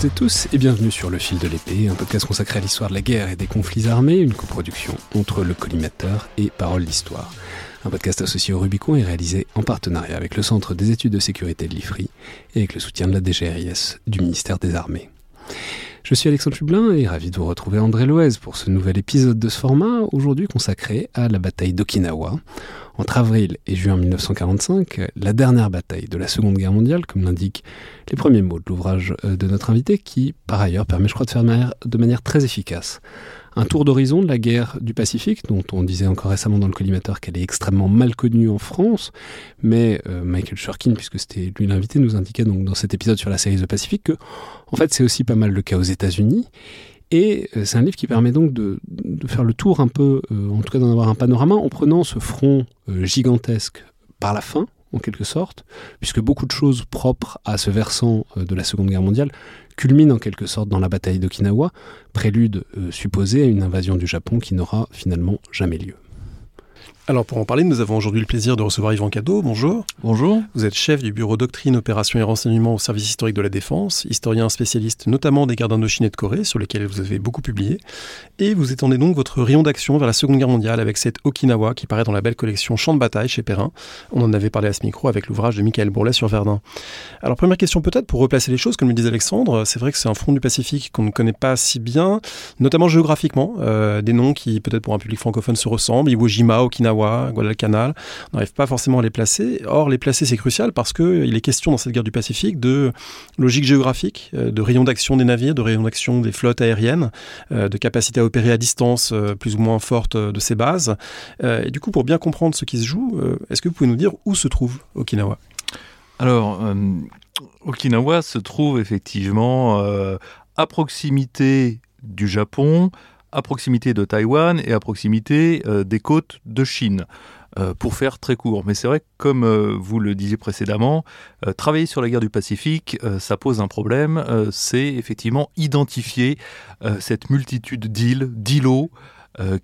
toutes et tous et bienvenue sur Le Fil de l'épée, un podcast consacré à l'histoire de la guerre et des conflits armés, une coproduction entre le collimateur et Parole d'Histoire. Un podcast associé au Rubicon et réalisé en partenariat avec le Centre des études de sécurité de l'IFRI et avec le soutien de la DGRIS du ministère des Armées. Je suis Alexandre Hublin et ravi de vous retrouver André Loez pour ce nouvel épisode de ce format, aujourd'hui consacré à la bataille d'Okinawa. Entre avril et juin 1945, la dernière bataille de la Seconde Guerre mondiale, comme l'indiquent les premiers mots de l'ouvrage euh, de notre invité, qui par ailleurs permet, je crois, de faire de manière, très efficace un tour d'horizon de la guerre du Pacifique, dont on disait encore récemment dans le collimateur qu'elle est extrêmement mal connue en France, mais euh, Michael Shurkin, puisque c'était lui l'invité, nous indiquait donc dans cet épisode sur la série The Pacific que, en fait, c'est aussi pas mal le cas aux États-Unis. Et euh, c'est un livre qui permet donc de, faire le tour un peu, euh, en tout cas d'en avoir un panorama, en prenant ce front gigantesque par la fin, en quelque sorte, puisque beaucoup de choses propres à ce versant de la Seconde Guerre mondiale culmine en quelque sorte dans la bataille d'Okinawa, prélude euh, supposé à une invasion du Japon qui n'aura finalement jamais lieu. Alors pour en parler, nous avons aujourd'hui le plaisir de recevoir Yvan Cadeau. Bonjour. Bonjour. Vous êtes chef du bureau doctrine, opérations et renseignements au service historique de la défense, historien spécialiste notamment des guerres d'Indochine et de Corée, sur lesquelles vous avez beaucoup publié. Et vous étendez donc votre rayon d'action vers la Seconde Guerre mondiale avec cette Okinawa qui paraît dans la belle collection Champ de bataille chez Perrin. On en avait parlé à ce micro avec l'ouvrage de Michael Bourlet sur Verdun. Alors première question peut-être pour replacer les choses, comme le disait Alexandre, c'est vrai que c'est un front du Pacifique qu'on ne connaît pas si bien, notamment géographiquement, euh, des noms qui peut-être pour un public francophone se ressemblent, Iwo Jima, Okinawa, Guadalcanal, on n'arrive pas forcément à les placer. Or, les placer, c'est crucial parce qu'il est question dans cette guerre du Pacifique de logique géographique, euh, de rayon d'action des navires, de rayon d'action des flottes aériennes, euh, de capacité à opérer à distance euh, plus ou moins forte de ces bases. Et du coup, pour bien comprendre ce qui se joue, est-ce que vous pouvez nous dire où se trouve Okinawa? Alors, Okinawa se trouve effectivement à proximité du Japon, à proximité de Taïwan et à proximité des côtes de Chine. Euh, pour faire très court. Mais c'est vrai que, comme euh, vous le disiez précédemment, euh, travailler sur la guerre du Pacifique, ça pose un problème. c'est effectivement identifier cette multitude d'îles, d'îlots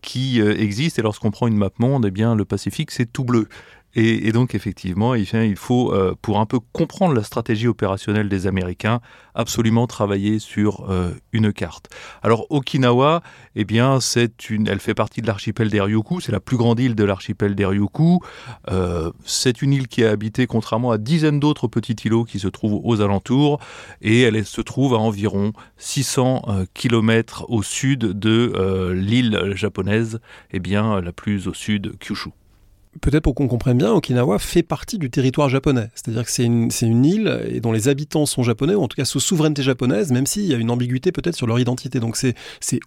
qui existent. Et lorsqu'on prend une map monde, eh bien, le Pacifique, c'est tout bleu. Et, donc effectivement, il faut, euh, pour un peu comprendre la stratégie opérationnelle des Américains, absolument travailler sur euh, une carte. Alors Okinawa, eh bien, c'est une, elle fait partie de l'archipel des c'est la plus grande île de l'archipel des Ryukyu. Euh, c'est une île qui est habitée, contrairement à dizaines d'autres petits îlots qui se trouvent aux alentours, et elle se trouve à environ 600 km au sud de l'île japonaise, eh bien, la plus au sud, Kyushu peut-être pour qu'on comprenne bien, Okinawa fait partie du territoire japonais. C'est-à-dire que c'est une, île et dont les habitants sont japonais, ou en tout cas sous souveraineté japonaise, même s'il y a une ambiguïté peut-être sur leur identité. Donc c'est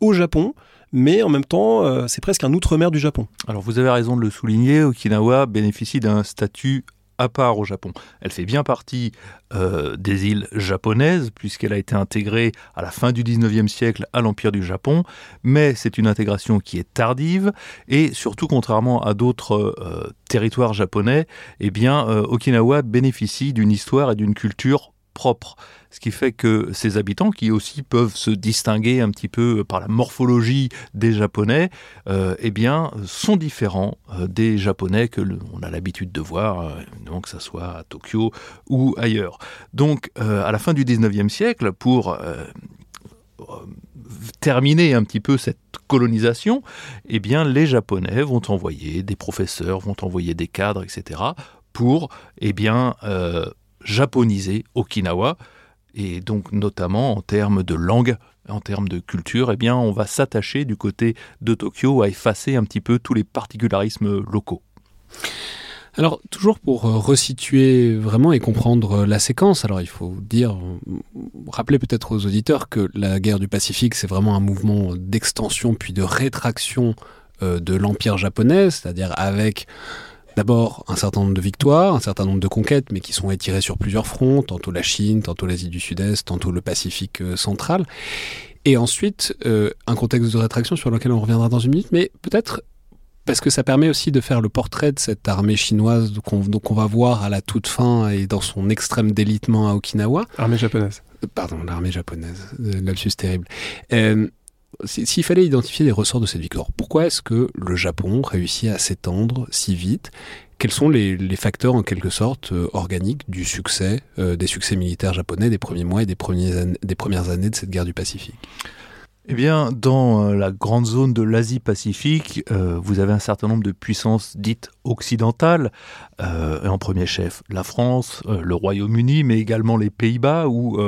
au Japon, mais en même temps, euh, c'est presque un outre-mer du Japon. Alors vous avez raison de le souligner, Okinawa bénéficie d'un statut à part au Japon. Elle fait bien partie euh, des îles japonaises, puisqu'elle a été intégrée à la fin du 19e siècle à l'Empire du Japon, mais c'est une intégration qui est tardive, et surtout contrairement à d'autres euh, territoires japonais, eh bien, euh, Okinawa bénéficie d'une histoire et d'une culture propre ce qui fait que ces habitants, qui aussi peuvent se distinguer un petit peu par la morphologie des Japonais, euh, eh bien, sont différents euh, des Japonais que l'on a l'habitude de voir, euh, donc que ce soit à Tokyo ou ailleurs. Donc, à la fin du 19e siècle, pour terminer un petit peu cette colonisation, eh bien, les Japonais vont envoyer des professeurs, vont envoyer des cadres, etc., pour, eh bien, japoniser Okinawa et donc notamment en termes de langue, en termes de culture, eh bien, on va s'attacher du côté de Tokyo à effacer un petit peu tous les particularismes locaux. Alors, toujours pour euh, resituer vraiment et comprendre euh, la séquence, alors il faut dire, rappeler peut-être aux auditeurs que la guerre du Pacifique, c'est vraiment un mouvement d'extension puis de rétraction euh, de l'empire japonais, c'est-à-dire avec d'abord un certain nombre de victoires, un certain nombre de conquêtes, mais qui sont étirées sur plusieurs fronts, tantôt la Chine, tantôt l'Asie du Sud-Est, tantôt le Pacifique euh, central. Et ensuite, euh, un contexte de rétraction sur lequel on reviendra dans une minute, mais peut-être parce que ça permet aussi de faire le portrait de cette armée chinoise qu'on va voir à la toute fin et dans son extrême délitement à Okinawa. Armée japonaise. Pardon, l'armée japonaise. Euh, lapsus terrible. S'il fallait identifier les ressorts de cette victoire, pourquoi est-ce que le Japon réussit à s'étendre si vite? Quels sont les, facteurs en quelque sorte organiques du succès, des succès militaires japonais des premiers mois et des, premières années de cette guerre du Pacifique? Eh bien, dans la grande zone de l'Asie-Pacifique, vous avez un certain nombre de puissances dites occidentales, euh, en premier chef la France, le Royaume-Uni, mais également les Pays-Bas ou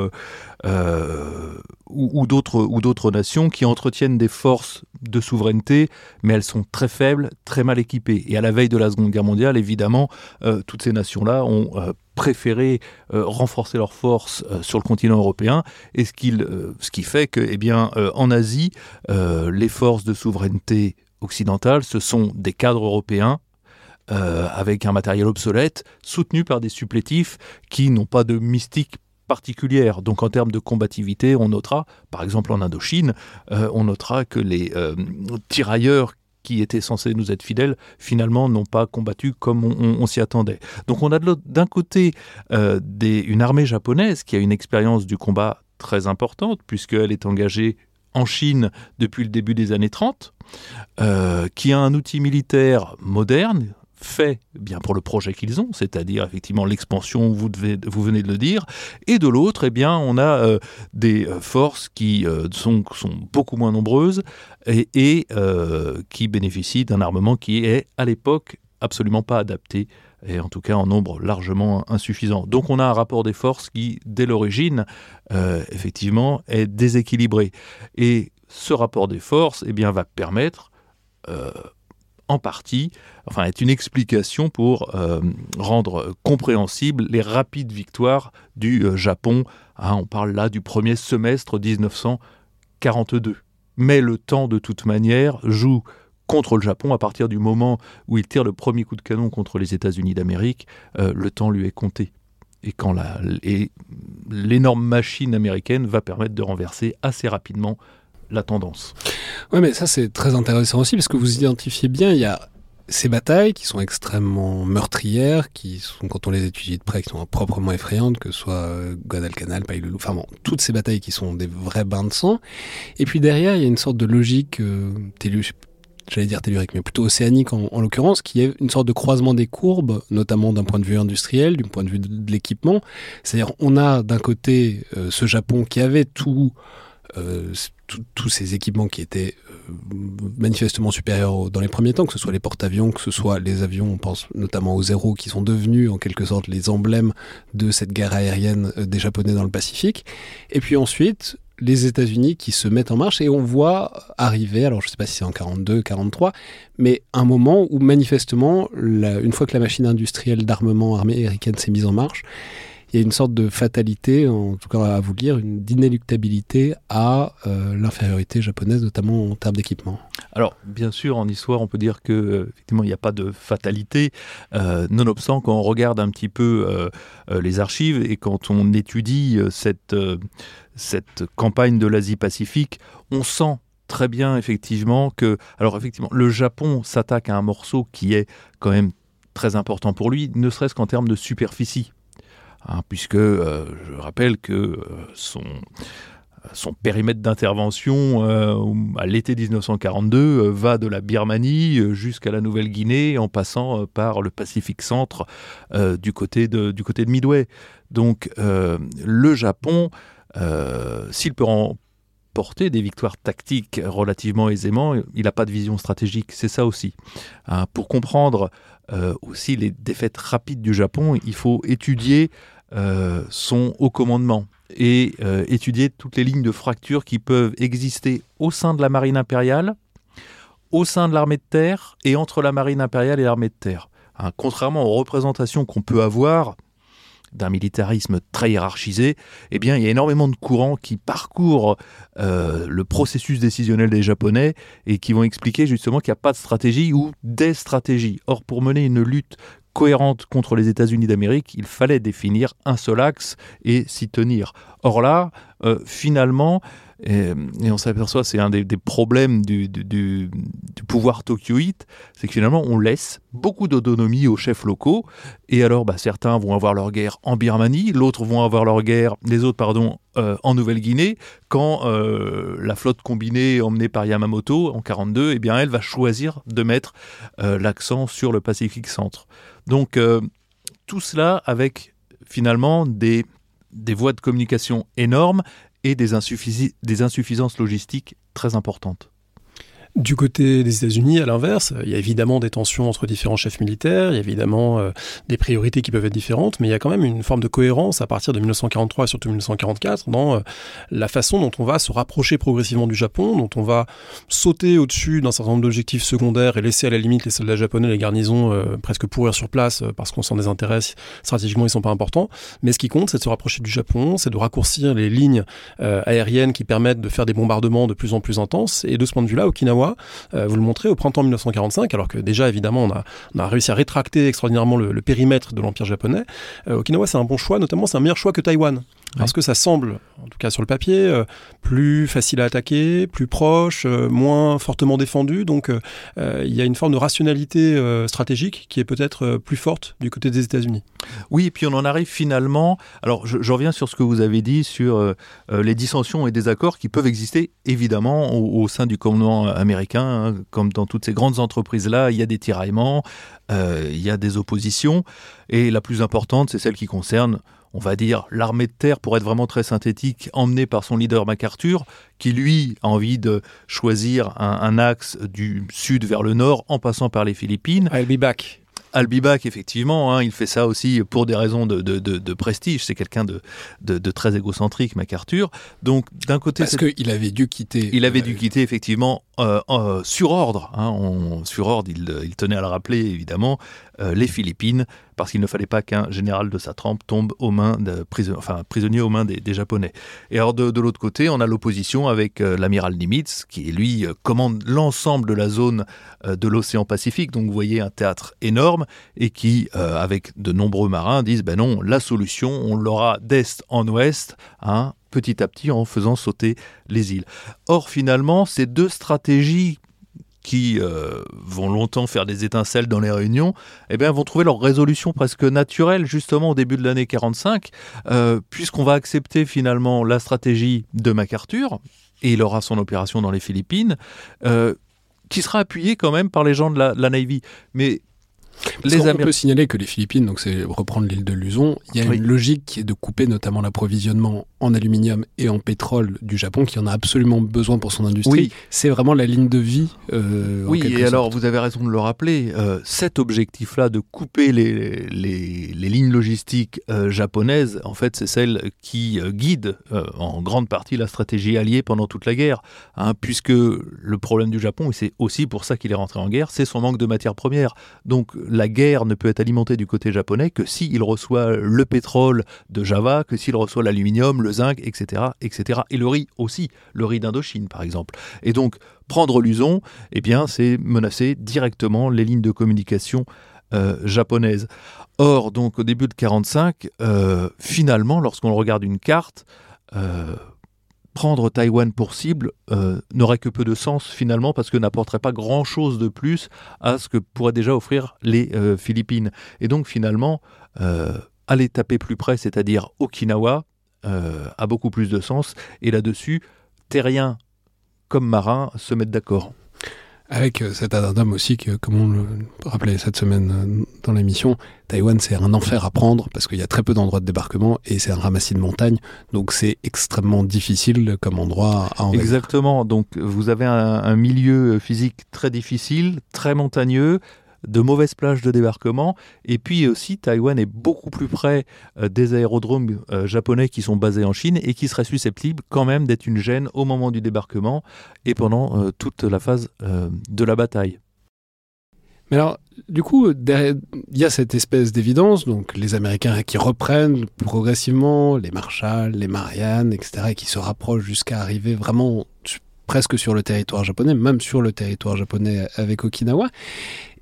euh, ou, ou d'autres nations qui entretiennent des forces de souveraineté, mais elles sont très faibles, très mal équipées. Et à la veille de la Seconde Guerre mondiale, évidemment, euh, toutes ces nations-là ont euh, préféré renforcer leurs forces sur le continent européen, et ce, qui, ce qui fait que, eh bien, en Asie, les forces de souveraineté occidentales, ce sont des cadres européens avec un matériel obsolète, soutenus par des supplétifs qui n'ont pas de mystique particulière. Donc en termes de combativité, on notera, par exemple en Indochine, euh, on notera que les euh, tirailleurs qui étaient censés nous être fidèles, finalement n'ont pas combattu comme on, s'y attendait. Donc on a d'un côté euh, une armée japonaise qui a une expérience du combat très importante, puisqu'elle est engagée en Chine depuis le début des années 30, qui a un outil militaire moderne, fait eh bien pour le projet qu'ils ont, c'est-à-dire effectivement l'expansion, vous, venez de le dire, et de l'autre, eh bien, on a euh, des euh, forces qui euh, sont, beaucoup moins nombreuses et, et qui bénéficient d'un armement qui est à l'époque absolument pas adapté et en tout cas en nombre largement insuffisant. Donc on a un rapport des forces qui, dès l'origine, effectivement, est déséquilibré. Et ce rapport des forces eh bien, va permettre en partie, enfin, est une explication pour euh, rendre compréhensible les rapides victoires du euh, Japon. Hein, on parle là du premier semestre 1942. Mais le temps, de toute manière, joue contre le Japon à partir du moment où il tire le premier coup de canon contre les États-Unis d'Amérique. Euh, le temps lui est compté. Et quand l'énorme machine américaine va permettre de renverser assez rapidement la tendance. Oui, mais ça c'est très intéressant aussi parce que vous identifiez bien, il y a ces batailles qui sont extrêmement meurtrières, qui sont, quand on les étudie de près, qui sont proprement effrayantes, que ce soit euh, Guadalcanal, Pailulu, enfin bon, toutes ces batailles qui sont des vrais bains de sang. Et puis derrière, il y a une sorte de logique euh, j'allais dire tellurique, mais plutôt océanique en, l'occurrence, qui est une sorte de croisement des courbes, notamment d'un point de vue industriel, du point de vue de, l'équipement. C'est-à-dire, on a d'un côté euh, ce Japon qui avait tout tous ces équipements qui étaient euh, manifestement supérieurs dans les premiers temps, que ce soit les porte-avions, que ce soit les avions, on pense notamment aux zéros, qui sont devenus en quelque sorte les emblèmes de cette guerre aérienne euh, des Japonais dans le Pacifique. Et puis ensuite, les États-Unis qui se mettent en marche et on voit arriver, alors je ne sais pas si c'est en 42, 43, mais un moment où manifestement, une fois que la machine industrielle d'armement américaine s'est mise en marche, il y a une sorte de fatalité, en tout cas à vous lire, une d'inéluctabilité à euh, l'infériorité japonaise, notamment en termes d'équipement. Alors, bien sûr, en histoire, on peut dire que euh, effectivement, il n'y a pas de fatalité. Euh, nonobstant, quand on regarde un petit peu les archives et quand on étudie cette, cette campagne de l'Asie-Pacifique, on sent très bien effectivement que, alors effectivement, le Japon s'attaque à un morceau qui est quand même très important pour lui, ne serait-ce qu'en termes de superficie. Hein, puisque euh, je rappelle que euh, son, son périmètre d'intervention euh, à l'été 1942 va de la Birmanie jusqu'à la Nouvelle-Guinée en passant par le Pacifique Centre du, côté de, du côté de Midway. Donc le Japon, s'il peut remporter des victoires tactiques relativement aisément, il n'a pas de vision stratégique. C'est ça aussi. Hein, pour comprendre euh, aussi les défaites rapides du Japon, il faut étudier euh, son haut commandement et euh, étudier toutes les lignes de fracture qui peuvent exister au sein de la marine impériale, au sein de l'armée de terre et entre la marine impériale et l'armée de terre. Hein, contrairement aux représentations qu'on peut avoir d'un militarisme très hiérarchisé, eh bien, il y a énormément de courants qui parcourent euh, le processus décisionnel des Japonais et qui vont expliquer justement qu'il n'y a pas de stratégie ou des stratégies. Or, pour mener une lutte cohérente contre les États-Unis d'Amérique, il fallait définir un seul axe et s'y tenir. Or là, euh, finalement, Et, on s'aperçoit, c'est un des, problèmes du, pouvoir tokyoïte, c'est que finalement on laisse beaucoup d'autonomie aux chefs locaux. Et alors, bah, certains vont avoir leur guerre en Birmanie, l'autre vont avoir leur guerre, les autres pardon, euh, en Nouvelle-Guinée, quand euh, la flotte combinée emmenée par Yamamoto en 42, eh bien, elle va choisir de mettre euh, l'accent sur le Pacifique Centre. Donc tout cela avec finalement des voies de communication énormes et des, insuffisances logistiques très importantes. Du côté des États-Unis, à l'inverse, il y a évidemment des tensions entre différents chefs militaires, il y a évidemment euh, des priorités qui peuvent être différentes, mais il y a quand même une forme de cohérence à partir de 1943 et surtout 1944 dans euh, la façon dont on va se rapprocher progressivement du Japon, dont on va sauter au-dessus d'un certain nombre d'objectifs secondaires et laisser à la limite les soldats japonais, les garnisons euh, presque pourrir sur place parce qu'on s'en désintéresse, stratégiquement ils sont pas importants. Mais ce qui compte, c'est de se rapprocher du Japon, c'est de raccourcir les lignes aériennes qui permettent de faire des bombardements de plus en plus intenses. Et de ce point de vue-là, Okinawa euh, vous le montrez au printemps 1945, alors que déjà évidemment on a, réussi à rétracter extraordinairement le, périmètre de l'Empire japonais. Euh, Okinawa c'est un bon choix, notamment c'est un meilleur choix que Taïwan. Parce que ça semble, en tout cas sur le papier, euh, plus facile à attaquer, plus proche, moins fortement défendu. Donc il y a une forme de rationalité stratégique qui est peut-être plus forte du côté des États-Unis. Oui, et puis on en arrive finalement. Alors je, reviens sur ce que vous avez dit sur les dissensions et désaccords qui peuvent exister évidemment au, au sein du commandement américain américain, hein, comme dans toutes ces grandes entreprises-là, il y a des tiraillements, euh, il y a des oppositions, et la plus importante, c'est celle qui concerne, on va dire, l'armée de terre, pour être vraiment très synthétique, emmenée par son leader MacArthur, qui lui a envie de choisir un, axe du sud vers le nord en passant par les Philippines. I'll be back. Albibac, effectivement, hein, il fait ça aussi pour des raisons de, prestige. C'est quelqu'un de, très égocentrique, MacArthur. Donc, d'un côté. Parce qu'il avait dû quitter. Il avait dû quitter, effectivement, euh, euh, sur ordre. Hein, sur ordre, il, tenait à le rappeler, évidemment, euh, les Philippines, parce qu'il ne fallait pas qu'un général de sa trempe tombe aux mains de prisonnier aux mains des, Japonais. Et alors de, l'autre côté, on a l'opposition avec l'amiral Nimitz, qui lui commande l'ensemble de la zone de l'océan Pacifique. Donc vous voyez un théâtre énorme et qui, avec de nombreux marins, disent ben non, la solution, on l'aura d'est en ouest, hein, petit à petit en faisant sauter les îles. Or finalement, ces deux stratégies qui euh, vont longtemps faire des étincelles dans les réunions, eh bien, vont trouver leur résolution presque naturelle justement au début de l'année 45, euh, puisqu'on va accepter finalement la stratégie de MacArthur, et il aura son opération dans les Philippines, euh, qui sera appuyée quand même par les gens de la, la Navy. Mais les on peut signaler que les Philippines, donc c'est reprendre l'île de Luzon, il y a une logique qui est de couper notamment l'approvisionnement en aluminium et en pétrole du Japon, qui en a absolument besoin pour son industrie. C'est vraiment la ligne de vie. Euh, oui, et alors vous avez raison de le rappeler, euh, cet objectif-là de couper les, les, lignes logistiques euh, japonaises, en fait, c'est celle qui guide en grande partie la stratégie alliée pendant toute la guerre, hein, puisque le problème du Japon, et c'est aussi pour ça qu'il est rentré en guerre, c'est son manque de matières premières. Donc la guerre ne peut être alimentée du côté japonais que s'il reçoit le pétrole de Java, que s'il reçoit l'aluminium, le zinc, etc., etc. Et le riz aussi, le riz d'Indochine par exemple. Et donc prendre l'uson, eh bien c'est menacer directement les lignes de communication euh, japonaises. Or donc au début de 45, euh, finalement lorsqu'on regarde une carte, euh, prendre Taïwan pour cible euh, n'aurait que peu de sens finalement parce que n'apporterait pas grand-chose de plus à ce que pourraient déjà offrir les euh, Philippines. Et donc finalement, euh, aller taper plus près, c'est-à-dire Okinawa, a beaucoup plus de sens. Et là-dessus, terriens comme marins se mettent d'accord. Avec euh, cet addendum aussi que, comme on le rappelait cette semaine euh, dans l'émission, Taïwan c'est un enfer à prendre parce qu'il y a très peu d'endroits de débarquement et c'est un ramassis de montagnes, donc c'est extrêmement difficile comme endroit à. Exactement, donc vous avez un milieu physique très difficile, très montagneux, de mauvaises plages de débarquement. Et puis aussi, Taïwan est beaucoup plus près euh, des aérodromes euh, japonais qui sont basés en Chine et qui seraient susceptibles quand même d'être une gêne au moment du débarquement et pendant euh, toute la phase de la bataille. Mais alors, du coup, il y a cette espèce d'évidence, donc les Américains qui reprennent progressivement les Marshall, les Marianne, etc., et qui se rapprochent jusqu'à arriver vraiment presque sur le territoire japonais, même sur le territoire japonais avec Okinawa.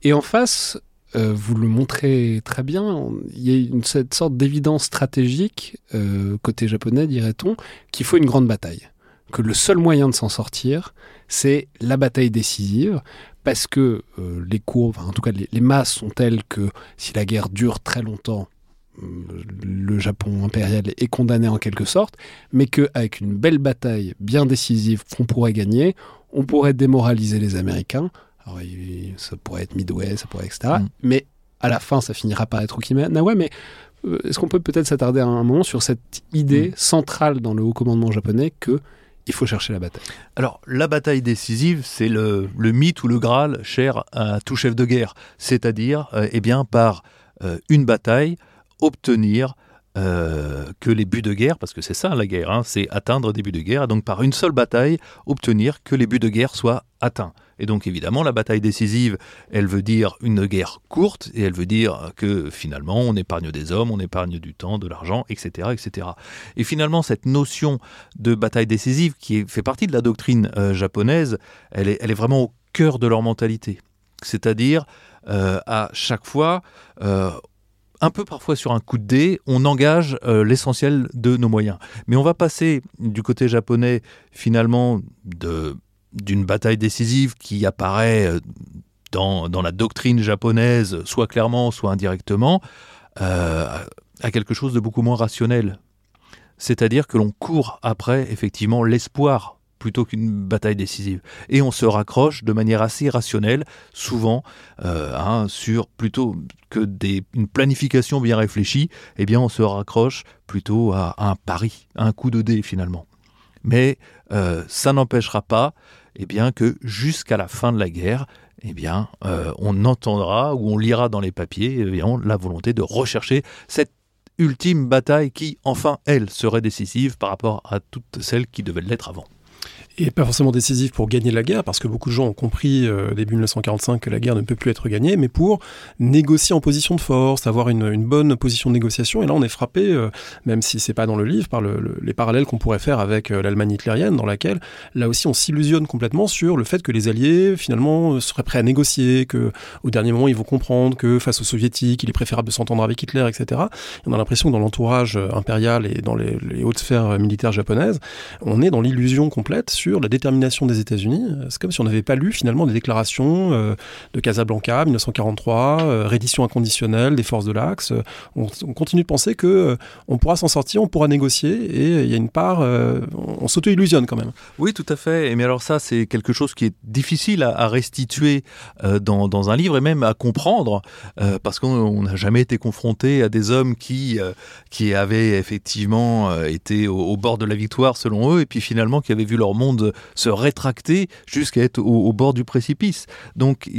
Et en face, euh, vous le montrez très bien, il y a une, cette sorte d'évidence stratégique, euh, côté japonais, dirait-on, qu'il faut une grande bataille. que le seul moyen de s'en sortir, c'est la bataille décisive, parce que euh, les courbes, en tout cas les, masses sont telles que si la guerre dure très longtemps, le Japon impérial est condamné en quelque sorte, mais qu'avec une belle bataille bien décisive qu'on pourrait gagner, on pourrait démoraliser les Américains. Alors, ça pourrait être Midway, ça pourrait etc. Mm. Mais à la fin, ça finira par être Okinawa. Mais euh, est-ce qu'on peut peut-être s'attarder un moment sur cette idée mm. centrale dans le haut commandement japonais que il faut chercher la bataille? Alors, la bataille décisive, c'est le, mythe ou le Graal cher à tout chef de guerre. C'est-à-dire, euh, eh bien, par euh, une bataille, obtenir que les buts de guerre, parce que c'est ça la guerre, hein, c'est atteindre des buts de guerre, et donc par une seule bataille, obtenir que les buts de guerre soient atteints. Et donc évidemment, la bataille décisive, elle veut dire une guerre courte, et elle veut dire que finalement, on épargne des hommes, on épargne du temps, de l'argent, etc., etc. Et finalement, cette notion de bataille décisive, qui fait partie de la doctrine euh, japonaise, elle est, vraiment au cœur de leur mentalité. C'est-à-dire, euh, à chaque fois, euh, un peu parfois sur un coup de dé, on engage l'essentiel de nos moyens. Mais on va passer du côté japonais finalement de d'une bataille décisive qui apparaît euh, dans, la doctrine japonaise, soit clairement, soit indirectement, euh, à quelque chose de beaucoup moins rationnel. C'est-à-dire que l'on court après, effectivement, l'espoir plutôt qu'une bataille décisive. Et on se raccroche de manière assez rationnelle, souvent, euh, hein, sur plutôt que des, une planification bien réfléchie, eh bien on se raccroche plutôt à, un pari, un coup de dé finalement. Mais ça n'empêchera pas eh bien que jusqu'à la fin de la guerre, eh bien, euh, on entendra ou on lira dans les papiers eh la volonté de rechercher cette ultime bataille qui, enfin, elle, serait décisive par rapport à toutes celles qui devaient l'être avant et pas forcément décisif pour gagner la guerre, parce que beaucoup de gens ont compris euh, début 1945 que la guerre ne peut plus être gagnée, mais pour négocier en position de force, avoir une, bonne position de négociation. Et là, on est frappé, euh, même si c'est pas dans le livre, par le, les parallèles qu'on pourrait faire avec euh, l'Allemagne hitlérienne, dans laquelle là aussi on s'illusionne complètement sur le fait que les Alliés finalement seraient prêts à négocier, que au dernier moment ils vont comprendre que face aux Soviétiques, il est préférable de s'entendre avec Hitler, etc. on a l'impression que dans l'entourage impérial et dans les, hautes sphères militaires japonaises, on est dans l'illusion complète la détermination des États-Unis. C'est comme si on n'avait pas lu finalement des déclarations euh, de Casablanca, 1943, euh, reddition inconditionnelle des forces de l'Axe. On, continue de penser que euh, on pourra s'en sortir, on pourra négocier, et il y a une part, on s'auto-illusionne quand même. Oui, tout à fait. Mais alors ça, c'est quelque chose qui est difficile à, restituer dans, un livre et même à comprendre, parce qu'on n'a jamais été confronté à des hommes qui qui avaient effectivement été au bord de la victoire selon eux, et puis finalement qui avaient vu leur monde se rétracter jusqu'à être au, bord du précipice. Donc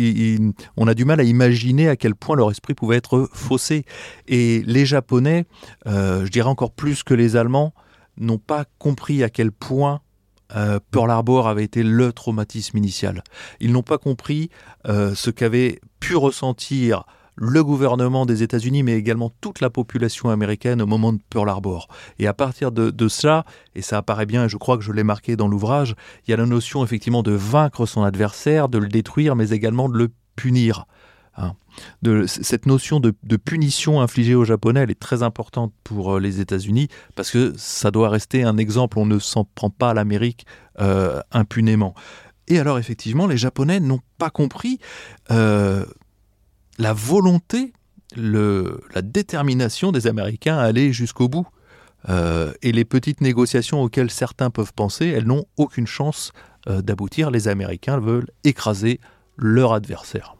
on a du mal à imaginer à quel point leur esprit pouvait être faussé. Et les Japonais, euh, je dirais encore plus que les Allemands, n'ont pas compris à quel point euh, Pearl Harbor avait été le traumatisme initial. Ils n'ont pas compris euh, ce qu'avait pu ressentir le gouvernement des États-Unis, mais également toute la population américaine au moment de Pearl Harbor. Et à partir de, cela, et ça apparaît bien, et je crois que je l'ai marqué dans l'ouvrage, il y a la notion effectivement de vaincre son adversaire, de le détruire, mais également de le punir. Hein. Cette notion de, punition infligée aux Japonais, elle est très importante pour euh, les États-Unis parce que ça doit rester un exemple. On ne s'en prend pas à l'Amérique euh, impunément. Et alors effectivement, les Japonais n'ont pas compris euh, la volonté, la détermination des Américains à aller jusqu'au bout. Euh, et les petites négociations auxquelles certains peuvent penser, elles n'ont aucune chance euh, d'aboutir. Les Américains veulent écraser leur adversaire.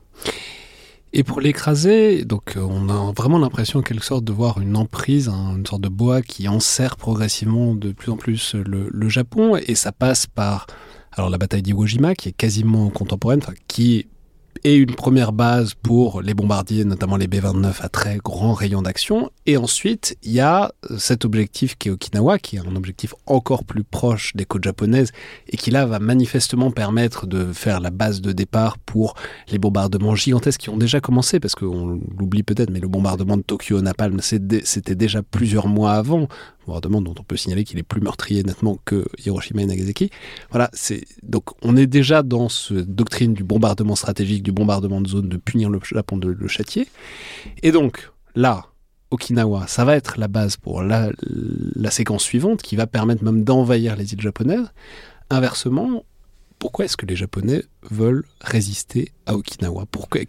Et pour l'écraser, donc euh, on a vraiment l'impression en quelque sorte de voir une emprise, hein, une sorte de bois qui enserre progressivement de plus en plus le, Japon, et ça passe par alors la bataille d'Iwo Jima qui est quasiment contemporaine, qui et une première base pour les bombardiers, notamment les B-29 à très grand rayon d'action. Et ensuite, il y a cet objectif qui est Okinawa, qui est un objectif encore plus proche des côtes japonaises et qui là va manifestement permettre de faire la base de départ pour les bombardements gigantesques qui ont déjà commencé, parce qu'on l'oublie peut-être, mais le bombardement de Tokyo Napalm, c'était déjà plusieurs mois avant dont on peut signaler qu'il est plus meurtrier nettement que Hiroshima et Nagasaki. Voilà, c'est donc on est déjà dans cette doctrine du bombardement stratégique, du bombardement de zone, de punir le Japon, de le châtier. Et donc là, Okinawa, ça va être la base pour la, la séquence suivante qui va permettre même d'envahir les îles japonaises. Inversement, pourquoi est-ce que les Japonais veulent résister à Okinawa? Pourquoi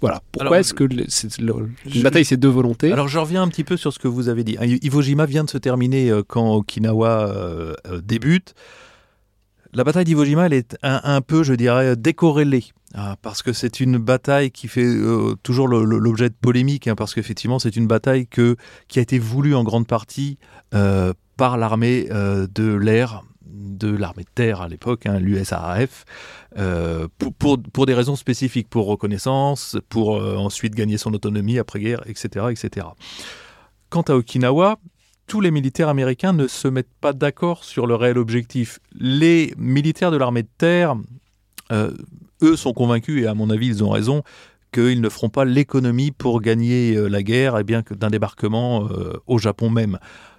voilà. Pourquoi est-ce que une bataille, c'est deux volontés Alors, je reviens un petit peu sur ce que vous avez dit. Iwo Jima vient de se terminer euh, quand Okinawa euh, euh, débute. La bataille d'Iwo Jima, elle est un, peu, je dirais, décorrélée. Ah, parce que c'est une bataille qui fait toujours l'objet de polémiques, hein, parce qu'effectivement, c'est une bataille que, qui a été voulue en grande partie par l'armée de l'air de l'armée de terre à l'époque, hein, l'USAF, euh, pour, des raisons spécifiques, pour reconnaissance, pour euh, ensuite gagner son autonomie après-guerre, etc., etc. Quant à Okinawa, tous les militaires américains ne se mettent pas d'accord sur le réel objectif. Les militaires de l'armée de terre, euh, eux, sont convaincus, et à mon avis, ils ont raison, qu'ils ne feront pas l'économie pour gagner la guerre, et bien que d'un débarquement au Japon même.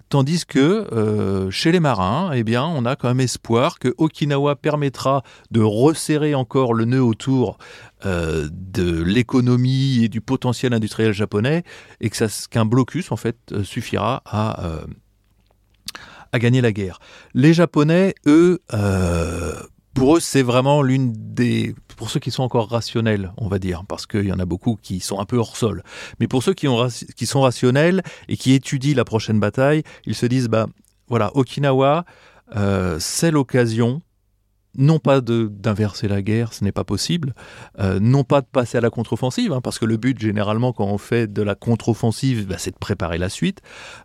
Tandis que euh, chez les marins, eh bien, on a quand même espoir que Okinawa permettra de resserrer encore le nœud autour euh, de l'économie et du potentiel industriel japonais, et qu'un blocus en fait euh, suffira à, à gagner la guerre. Les Japonais, eux, pour eux, c'est vraiment l'une des... Pour ceux qui sont encore rationnels, on va dire, parce qu'il y en a beaucoup qui sont un peu hors sol. Mais pour ceux qui, ont, qui sont rationnels et qui étudient la prochaine bataille, ils se disent, bah voilà, Okinawa, euh, c'est l'occasion non pas d'inverser la guerre, ce n'est pas possible, euh, non pas de passer à la contre-offensive, hein, parce que le but généralement quand on fait de la contre-offensive, bah, c'est de préparer la suite.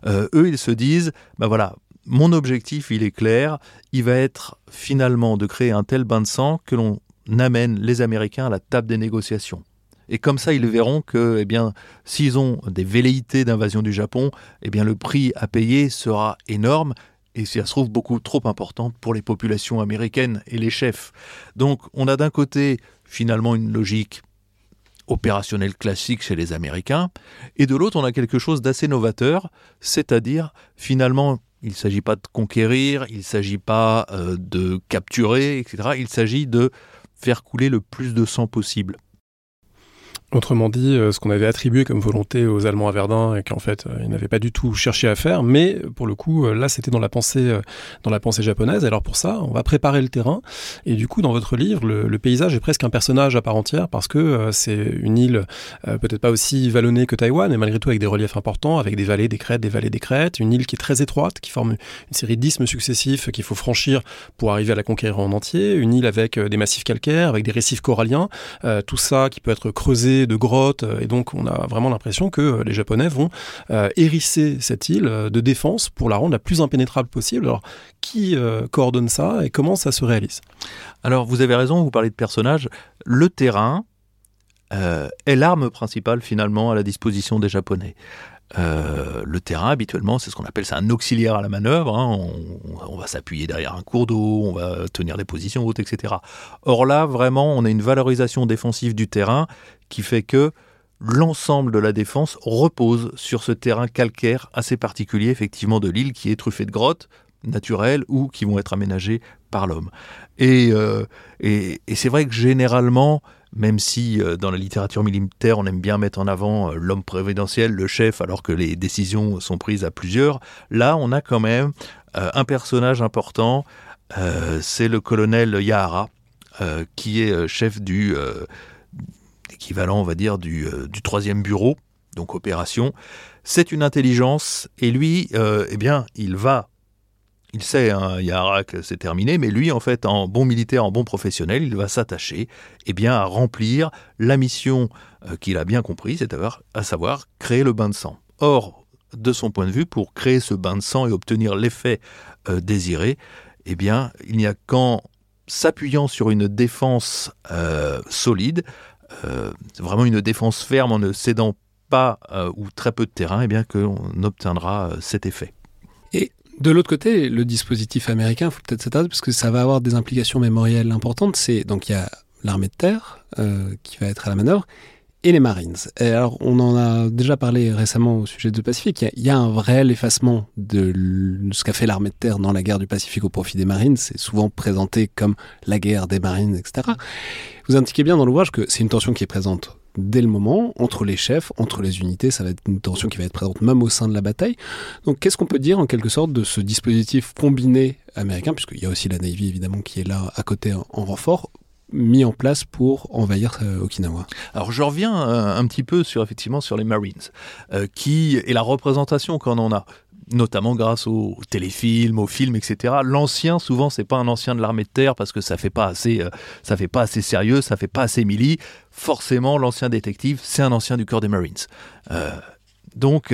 Euh, eux, ils se disent, bah voilà, mon objectif, il est clair, il va être finalement de créer un tel bain de sang que l'on amène les Américains à la table des négociations. Et comme ça, ils verront que, eh s'ils ont des velléités d'invasion du Japon, eh le prix à payer sera énorme et ça se trouve beaucoup trop importante pour les populations américaines et les chefs. Donc, on a d'un côté finalement une logique opérationnelle classique chez les Américains, et de l'autre, on a quelque chose d'assez novateur, c'est-à-dire finalement il ne s'agit pas de conquérir, il ne s'agit pas euh, de capturer, etc. Il s'agit de faire couler le plus de sang possible. Autrement dit, euh, ce qu'on avait attribué comme volonté aux Allemands à Verdun et qu'en fait euh, ils n'avaient pas du tout cherché à faire, mais pour le coup là c'était dans la pensée dans la pensée japonaise. Alors pour ça, on va préparer le terrain. Et du coup dans votre livre, le, paysage est presque un personnage à part entière parce que c'est une île peut-être pas aussi vallonnée que Taïwan, mais malgré tout avec des reliefs importants, avec des vallées, des crêtes, des vallées, des crêtes, une île qui est très étroite, qui forme une série d'isthmes successifs qu'il faut franchir pour arriver à la conquérir en entier, une île avec des massifs calcaires, avec des récifs coralliens, tout ça qui peut être creusé de grottes, euh, et donc on a vraiment l'impression que euh, les Japonais vont euh, hérisser cette île de défense pour la rendre la plus impénétrable possible. Alors, qui coordonne ça et comment ça se réalise? Alors, vous avez raison, vous parlez de personnages. Le terrain, est l'arme principale finalement à la disposition des Japonais. Euh, le terrain, habituellement, c'est ce qu'on appelle un auxiliaire à la manœuvre. Hein. On, va s'appuyer derrière un cours d'eau, on va tenir des positions hautes, etc. Or là, vraiment, on a une valorisation défensive du terrain qui fait que l'ensemble de la défense repose sur ce terrain calcaire assez particulier, effectivement, de l'île qui est truffé de grottes naturelles ou qui vont être aménagées par l'homme. et, euh, et c'est vrai que généralement, même si euh, dans la littérature militaire, on aime bien mettre en avant euh, l'homme présidentiel, le chef, alors que les décisions sont prises à plusieurs, là, on a quand même euh, un personnage important, c'est le colonel Yahara, qui est chef du équivalent, on va dire, du, du troisième bureau, donc opération. C'est une intelligence, et lui, eh bien, il va il sait, hein, Yarak, c'est terminé, mais lui, en fait, en bon militaire, en bon professionnel, il va s'attacher eh bien, à remplir la mission euh, qu'il a bien compris, c'est à, savoir créer le bain de sang. Or, de son point de vue, pour créer ce bain de sang et obtenir l'effet euh, désiré, eh bien, il n'y a qu'en s'appuyant sur une défense euh, solide, vraiment une défense ferme en ne cédant pas ou très peu de terrain, eh bien qu'on obtiendra cet effet. De l'autre côté, le dispositif américain, il faut peut-être s'attarder parce que ça va avoir des implications mémorielles importantes. C'est donc il y a l'armée de terre euh, qui va être à la manœuvre et les Marines. Et alors, on en a déjà parlé récemment au sujet du Pacifique. Il y, a, un réel effacement de ce qu'a fait l'armée de terre dans la guerre du Pacifique au profit des Marines. C'est souvent présenté comme la guerre des Marines, etc. Vous indiquez bien dans l'ouvrage que c'est une tension qui est présente dès le moment entre les chefs, entre les unités. Ça va être une tension qui va être présente même au sein de la bataille. Donc, qu'est-ce qu'on peut dire en quelque sorte de ce dispositif combiné américain, puisqu'il y a aussi la Navy évidemment qui est là à côté en, renfort mis en place pour envahir euh, Okinawa? Alors je reviens euh, un petit peu sur effectivement sur les Marines, euh, qui est la représentation qu'on en a notamment grâce aux téléfilms, aux films, etc. L'ancien, souvent, c'est pas un ancien de l'armée de terre parce que ça fait pas assez, euh, ça fait pas assez sérieux, ça fait pas assez milli. Forcément, l'ancien détective, c'est un ancien du corps des Marines. Euh, donc,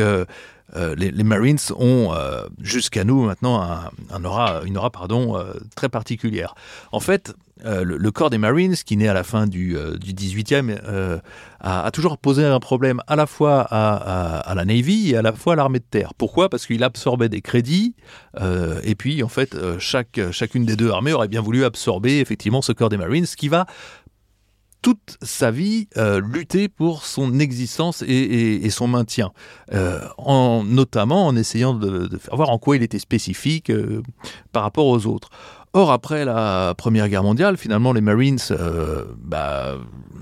euh, les, Marines ont jusqu'à nous maintenant un, aura, une aura pardon, très particulière. En fait, euh, le, corps des Marines, qui naît à la fin du, euh, du 18e, euh, a, toujours posé un problème à la fois à, la Navy et à la fois à l'armée de terre. Pourquoi? Parce qu'il absorbait des crédits, et puis en fait, chaque, chacune des deux armées aurait bien voulu absorber effectivement ce corps des Marines, qui va toute sa vie lutter pour son existence et, son maintien, en, notamment en essayant de, de, voir en quoi il était spécifique par rapport aux autres. Or, après la Première Guerre mondiale, finalement, les Marines euh, bah,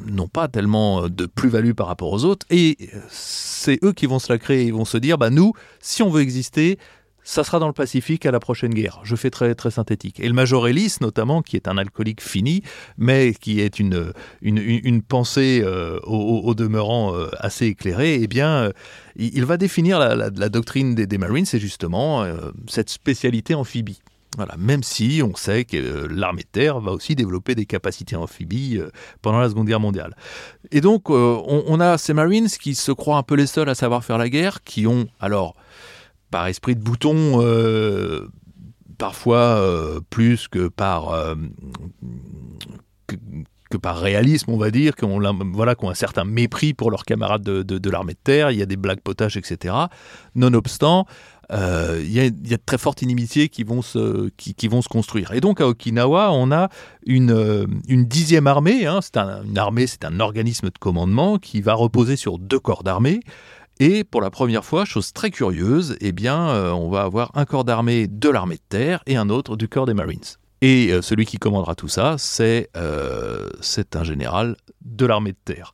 n'ont pas tellement de plus-value par rapport aux autres, et c'est eux qui vont se la créer. Ils vont se dire, bah, nous, si on veut exister, ça sera dans le Pacifique à la prochaine guerre. Je fais très, très synthétique. Et le Major Ellis, notamment, qui est un alcoolique fini, mais qui est une, une, pensée euh, au, demeurant euh, assez éclairée, eh bien, il, va définir la, doctrine des, Marines, c'est justement cette spécialité amphibie. Voilà, même si on sait que euh, l'armée de terre va aussi développer des capacités amphibies euh, pendant la Seconde Guerre mondiale. Et donc, euh, on, a ces Marines qui se croient un peu les seuls à savoir faire la guerre, qui ont, alors, par esprit de bouton, parfois plus que par que, par réalisme, on va dire, qui ont, voilà, un certain mépris pour leurs camarades de, l'armée de terre, il y a des blagues potages, etc. Nonobstant, euh, il y, a de très fortes inimitiés qui vont se, construire. Et donc à Okinawa, on a une, euh, une dixième armée. Hein. c'est une armée, c'est un organisme de commandement qui va reposer sur deux corps d'armée. Et pour la première fois, chose très curieuse, eh bien, euh, on va avoir un corps d'armée de l'armée de terre et un autre du corps des Marines. Et celui qui commandera tout ça, c'est un général de l'armée de terre.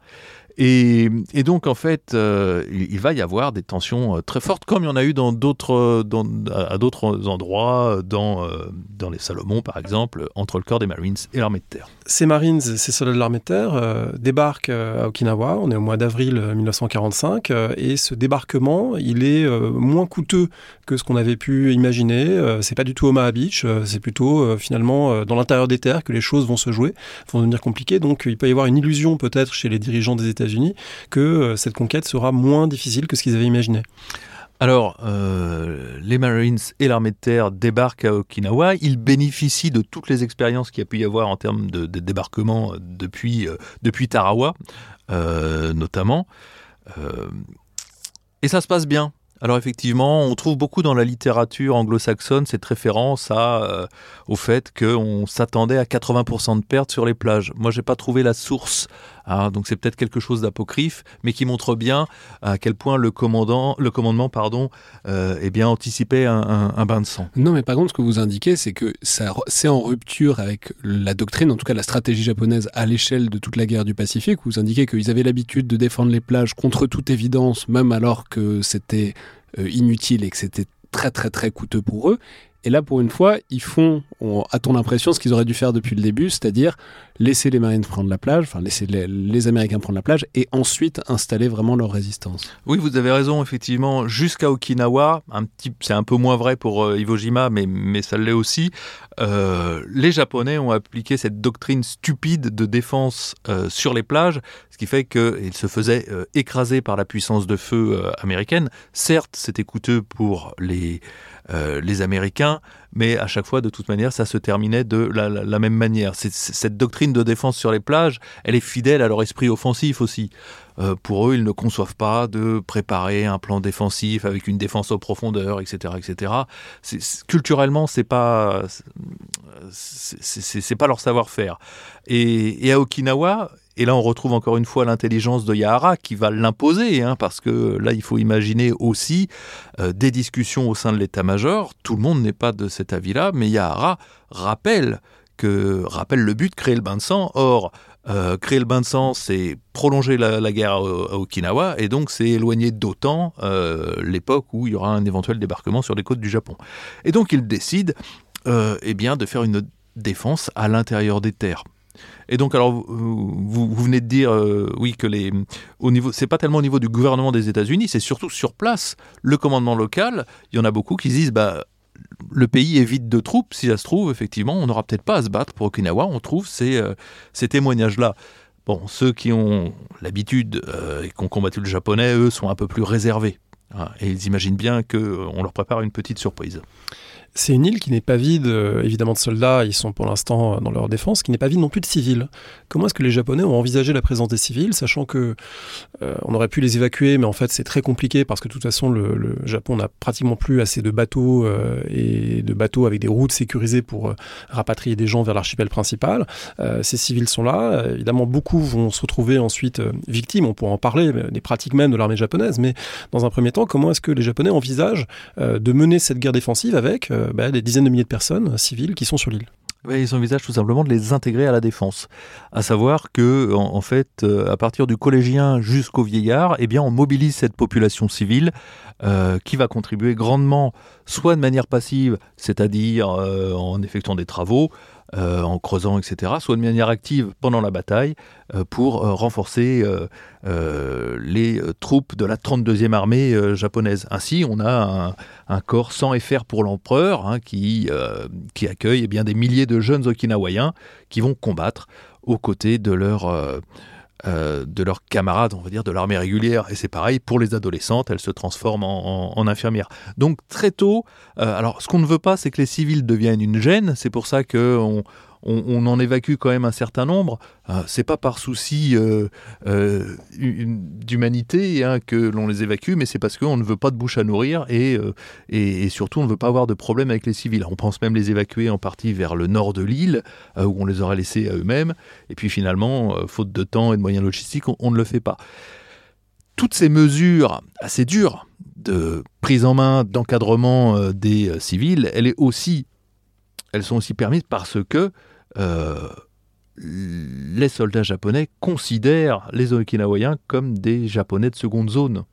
Et, donc, en fait, euh, il, va y avoir des tensions euh, très fortes, comme il y en a eu d'autres, à d'autres endroits, dans, euh, les Salomon, par exemple, entre le corps des Marines et l'armée de terre. Ces Marines, ces soldats de l'armée de terre, débarquent à Okinawa, on est au mois d'avril 1945, et ce débarquement, il est moins coûteux que ce qu'on avait pu imaginer. c'est pas du tout Omaha Beach, c'est plutôt finalement dans l'intérieur des terres que les choses vont se jouer, vont devenir compliquées, donc il peut y avoir une illusion peut-être chez les dirigeants des États unis que euh, cette conquête sera moins difficile que ce qu'ils avaient imaginé. Alors, euh, les Marines et l'armée de terre débarquent à Okinawa. Ils bénéficient de toutes les expériences qu'il y a pu y avoir en termes de, débarquement depuis, euh, depuis Tarawa, notamment. et ça se passe bien. Alors effectivement, on trouve beaucoup dans la littérature anglo-saxonne cette référence à, au fait qu'on s'attendait à 80% de pertes sur les plages. Moi, j'ai pas trouvé la source Hein, donc c'est peut-être quelque chose d'apocryphe, mais qui montre bien à quel point le, commandant, le commandement pardon, euh, eh bien, anticipait un, bain de sang. Non, mais par contre, ce que vous indiquez, c'est que c'est en rupture avec la doctrine, en tout cas la stratégie japonaise à l'échelle de toute la guerre du Pacifique. Vous indiquez qu'ils avaient l'habitude de défendre les plages contre toute évidence, même alors que c'était euh, inutile et que c'était très très très coûteux pour eux. Et là, pour une fois, ils font, à ton impression, ce qu'ils auraient dû faire depuis le début, c'est-à-dire laisser les Marines prendre la plage, enfin laisser les, Américains prendre la plage, et ensuite installer vraiment leur résistance. Oui, vous avez raison, effectivement. Jusqu'à Okinawa, c'est un peu moins vrai pour euh, Iwo Jima, mais, ça l'est aussi. Euh, les Japonais ont appliqué cette doctrine stupide de défense euh, sur les plages, ce qui fait qu'ils se faisaient écraser par la puissance de feu américaine. Certes, c'était coûteux pour les Américains, mais à chaque fois, de toute manière, ça se terminait de la, même manière. cette doctrine de défense sur les plages, elle est fidèle à leur esprit offensif aussi. Euh, pour eux, ils ne conçoivent pas de préparer un plan défensif avec une défense aux profondeurs, etc., etc. culturellement, c'est pas, c'est pas leur savoir-faire. Et, et à Okinawa, et là, on retrouve encore une fois l'intelligence de Yahara qui va l'imposer, hein, parce que là, il faut imaginer aussi euh, des discussions au sein de l'état-major. Tout le monde n'est pas de cet avis-là, mais Yahara rappelle que rappelle le but, créer le bain de sang. Or, créer le bain de sang, c'est prolonger la, guerre à, Okinawa, et donc c'est éloigner d'autant l'époque où il y aura un éventuel débarquement sur les côtes du Japon. Et donc il décide eh bien, de faire une défense à l'intérieur des terres. Et donc, alors, vous, venez de dire, euh, oui, que les, au niveau, c'est pas tellement au niveau du gouvernement des États-Unis, c'est surtout sur place, le commandement local. Il y en a beaucoup qui se disent, bah, le pays est vide de troupes. Si ça se trouve, effectivement, on n'aura peut-être pas à se battre pour Okinawa. On trouve ces, euh, témoignages-là. Bon, ceux qui ont l'habitude euh, et qui ont combattu le japonais, eux, sont un peu plus réservés. Hein, et ils imaginent bien qu'on leur prépare une petite surprise. C'est une île qui n'est pas vide, euh, évidemment, de soldats, ils sont pour l'instant euh, dans leur défense, qui n'est pas vide non plus de civils. Comment est-ce que les Japonais ont envisagé la présence des civils, sachant que euh, on aurait pu les évacuer, mais en fait c'est très compliqué parce que de toute façon le, Japon n'a pratiquement plus assez de bateaux et de bateaux avec des routes sécurisées pour rapatrier des gens vers l'archipel principal. ces civils sont là, évidemment beaucoup vont se retrouver ensuite victimes, on pourra en parler, des pratiques même de l'armée japonaise, mais dans un premier temps, comment est-ce que les Japonais envisagent de mener cette guerre défensive avec euh, bah, des dizaines de milliers de personnes euh, civiles qui sont sur l'île. ils envisagent tout simplement de les intégrer à la défense. À savoir que, en, fait, euh, à partir du collégien jusqu'au vieillard, eh bien, on mobilise cette population civile qui va contribuer grandement, soit de manière passive, c'est-à-dire en effectuant des travaux, euh, en creusant, etc., soit de manière active pendant la bataille euh, pour euh, renforcer les troupes de la 32e armée japonaise. Ainsi, on a un, corps sans effet pour l'empereur hein, qui, qui accueille eh bien, des milliers de jeunes Okinawaïens qui vont combattre aux côtés de leurs euh, de leurs camarades, on va dire, de l'armée régulière. Et c'est pareil pour les adolescentes, elles se transforment en, infirmières. Donc très tôt, euh, alors ce qu'on ne veut pas, c'est que les civils deviennent une gêne. C'est pour ça qu'on on, en évacue quand même un certain nombre. Euh, c'est pas par souci euh, euh, d'humanité hein, que l'on les évacue, mais c'est parce qu'on ne veut pas de bouche à nourrir et, surtout on ne veut pas avoir de problème avec les civils. On pense même les évacuer en partie vers le nord de l'île, où on les aurait laissés à eux-mêmes. Et puis finalement, faute de temps et de moyens logistiques, on, ne le fait pas. Toutes ces mesures assez dures de prise en main, d'encadrement des civils, elles sont aussi permises parce que euh, les soldats japonais considèrent les Okinawaïens comme des Japonais de seconde zone.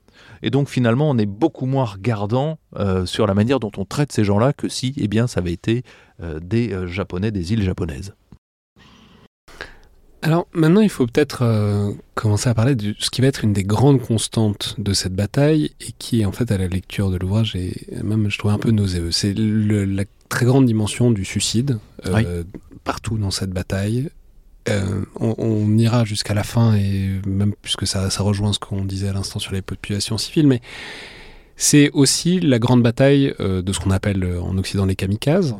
Et donc finalement, on est beaucoup moins regardant euh, sur la manière dont on traite ces gens-là que si eh bien, ça avait été euh, des Japonais des îles japonaises. Alors maintenant, il faut peut-être commencer à parler de ce qui va être une des grandes constantes de cette bataille et qui, est en fait, à la lecture de l'ouvrage, et même je trouve un peu nauséeux. C'est la très grande dimension du suicide partout dans cette bataille. Euh, on, ira jusqu'à la fin, et même puisque ça, ça rejoint ce qu'on disait à l'instant sur les populations civiles, mais c'est aussi la grande bataille euh, de ce qu'on appelle euh, en Occident les kamikazes,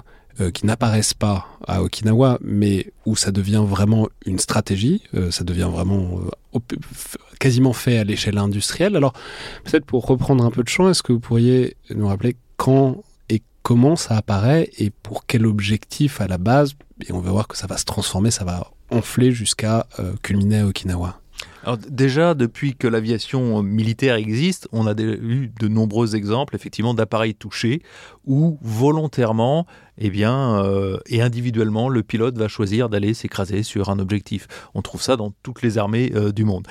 qui n'apparaissent pas à Okinawa, mais où ça devient vraiment une stratégie, ça devient vraiment quasiment fait à l'échelle industrielle. Alors, peut-être pour reprendre un peu de champ, est-ce que vous pourriez nous rappeler quand comment ça apparaît et pour quel objectif à la base. Et on va voir que ça va se transformer, ça va enfler jusqu'à euh, culminer à Okinawa. Alors déjà, depuis que l'aviation militaire existe, on a eu de nombreux exemples effectivement d'appareils touchés où volontairement eh bien, euh, et individuellement, le pilote va choisir d'aller s'écraser sur un objectif. On trouve ça dans toutes les armées euh, du monde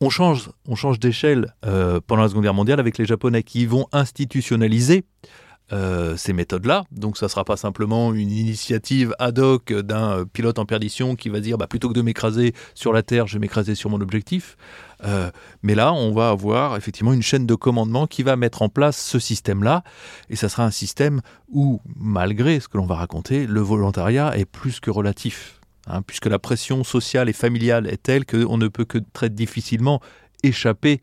on change, on change d'échelle euh, pendant la Seconde Guerre mondiale avec les Japonais qui vont institutionnaliser euh, ces méthodes-là. Donc ça ne sera pas simplement une initiative ad hoc d'un pilote en perdition qui va dire bah, plutôt que de m'écraser sur la Terre, je vais m'écraser sur mon objectif. Euh, mais là, on va avoir effectivement une chaîne de commandement qui va mettre en place ce système-là. Et ça sera un système où, malgré ce que l'on va raconter, le volontariat est plus que relatif. Hein, puisque la pression sociale et familiale est telle qu'on ne peut que très difficilement échapper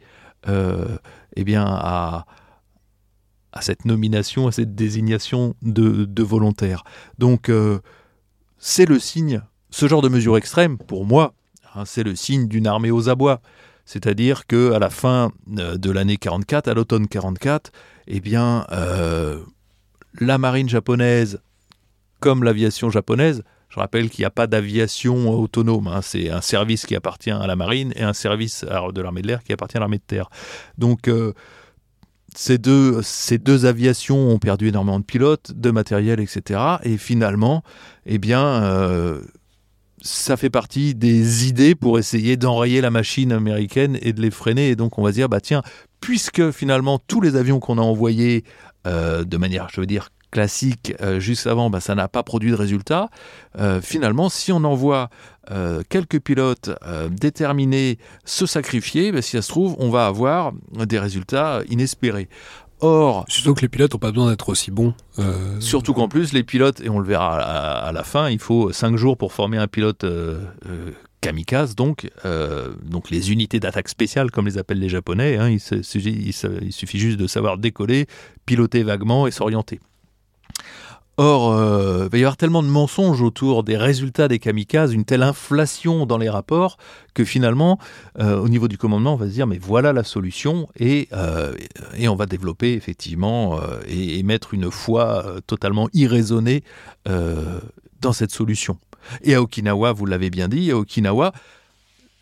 euh, eh bien, à, à, cette nomination, à cette désignation de, volontaire. Donc, euh, c'est le signe, ce genre de mesure extrême, pour moi, hein, c'est le signe d'une armée aux abois. C'est-à-dire que à la fin euh, de l'année 44, à l'automne 44, eh bien, la marine japonaise, comme l'aviation japonaise, je rappelle qu'il n'y a pas d'aviation autonome. Hein. C'est un service qui appartient à la marine et un service de l'armée de l'air qui appartient à l'armée de terre. Donc, euh, ces, deux, ces deux aviations ont perdu énormément de pilotes, de matériel, etc. Et finalement, eh bien, euh, ça fait partie des idées pour essayer d'enrayer la machine américaine et de les freiner. Et donc on va dire, bah tiens, puisque finalement tous les avions qu'on a envoyés euh, de manière, je veux dire, classique euh, juste avant, bah, ça n'a pas produit de résultat. Euh, finalement, si on envoie quelques pilotes déterminés se sacrifier, bah, si ça se trouve, on va avoir des résultats inespérés. Or, surtout que les pilotes n'ont pas besoin d'être aussi bons. Euh, surtout qu'en plus, les pilotes, et on le verra à, la fin, il faut 5 jours pour former un pilote euh, euh, kamikaze, donc, donc les unités d'attaque spéciale, comme les appellent les Japonais. Hein, il, il, suffit juste de savoir décoller, piloter vaguement et s'orienter. Or, euh, il va y avoir tellement de mensonges autour des résultats des kamikazes, une telle inflation dans les rapports, que finalement, euh, au niveau du commandement, on va se dire, mais voilà la solution, et, euh, et on va développer effectivement et, et, mettre une foi totalement irraisonnée dans cette solution. Et à Okinawa, vous l'avez bien dit, à Okinawa,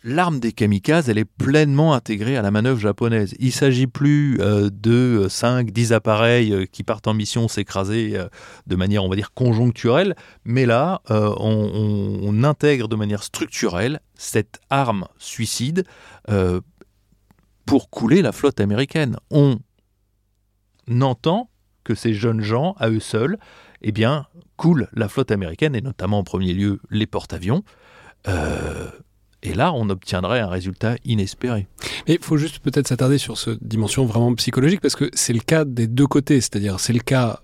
l'arme des kamikazes, elle est pleinement intégrée à la manœuvre japonaise. Il ne s'agit plus euh, de 5, 10 appareils euh, qui partent en mission s'écraser euh, de manière, on va dire, conjoncturelle, mais là, on, intègre de manière structurelle cette arme suicide pour couler la flotte américaine. On entend que ces jeunes gens, à eux seuls, eh bien, coulent la flotte américaine, et notamment en premier lieu les porte-avions. Et là, on obtiendrait un résultat inespéré. Mais il faut juste peut-être s'attarder sur cette dimension vraiment psychologique, parce que c'est le cas des deux côtés. C'est-à-dire, c'est le cas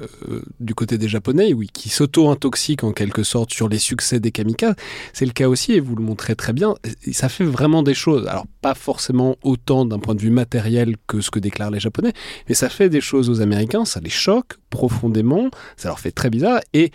euh, du côté des Japonais, oui, qui s'auto-intoxiquent en quelque sorte sur les succès des kamikazes. C'est le cas aussi, et vous le montrez très bien, ça fait vraiment des choses. Alors, pas forcément autant d'un point de vue matériel que ce que déclarent les Japonais, mais ça fait des choses aux Américains, ça les choque profondément, ça leur fait très bizarre, et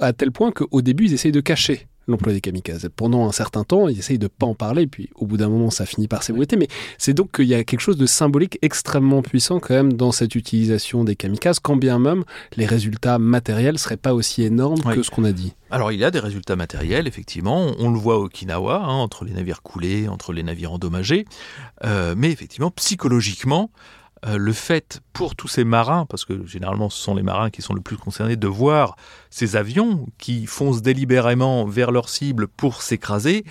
à tel point qu'au début, ils essayent de cacher l'emploi des kamikazes. Pendant un certain temps, ils essayent de pas en parler, puis au bout d'un moment, ça finit par s'ébruiter. Mais c'est donc qu'il y a quelque chose de symbolique extrêmement puissant quand même dans cette utilisation des kamikazes, quand bien même les résultats matériels seraient pas aussi énormes que ce qu'on a dit. Alors il y a des résultats matériels, effectivement. On le voit au Okinawa, hein, entre les navires coulés, entre les navires endommagés. Euh, mais effectivement, psychologiquement, le fait pour tous ces marins, parce que généralement ce sont les marins qui sont le plus concernés, de voir ces avions qui foncent délibérément vers leur cible pour s'écraser,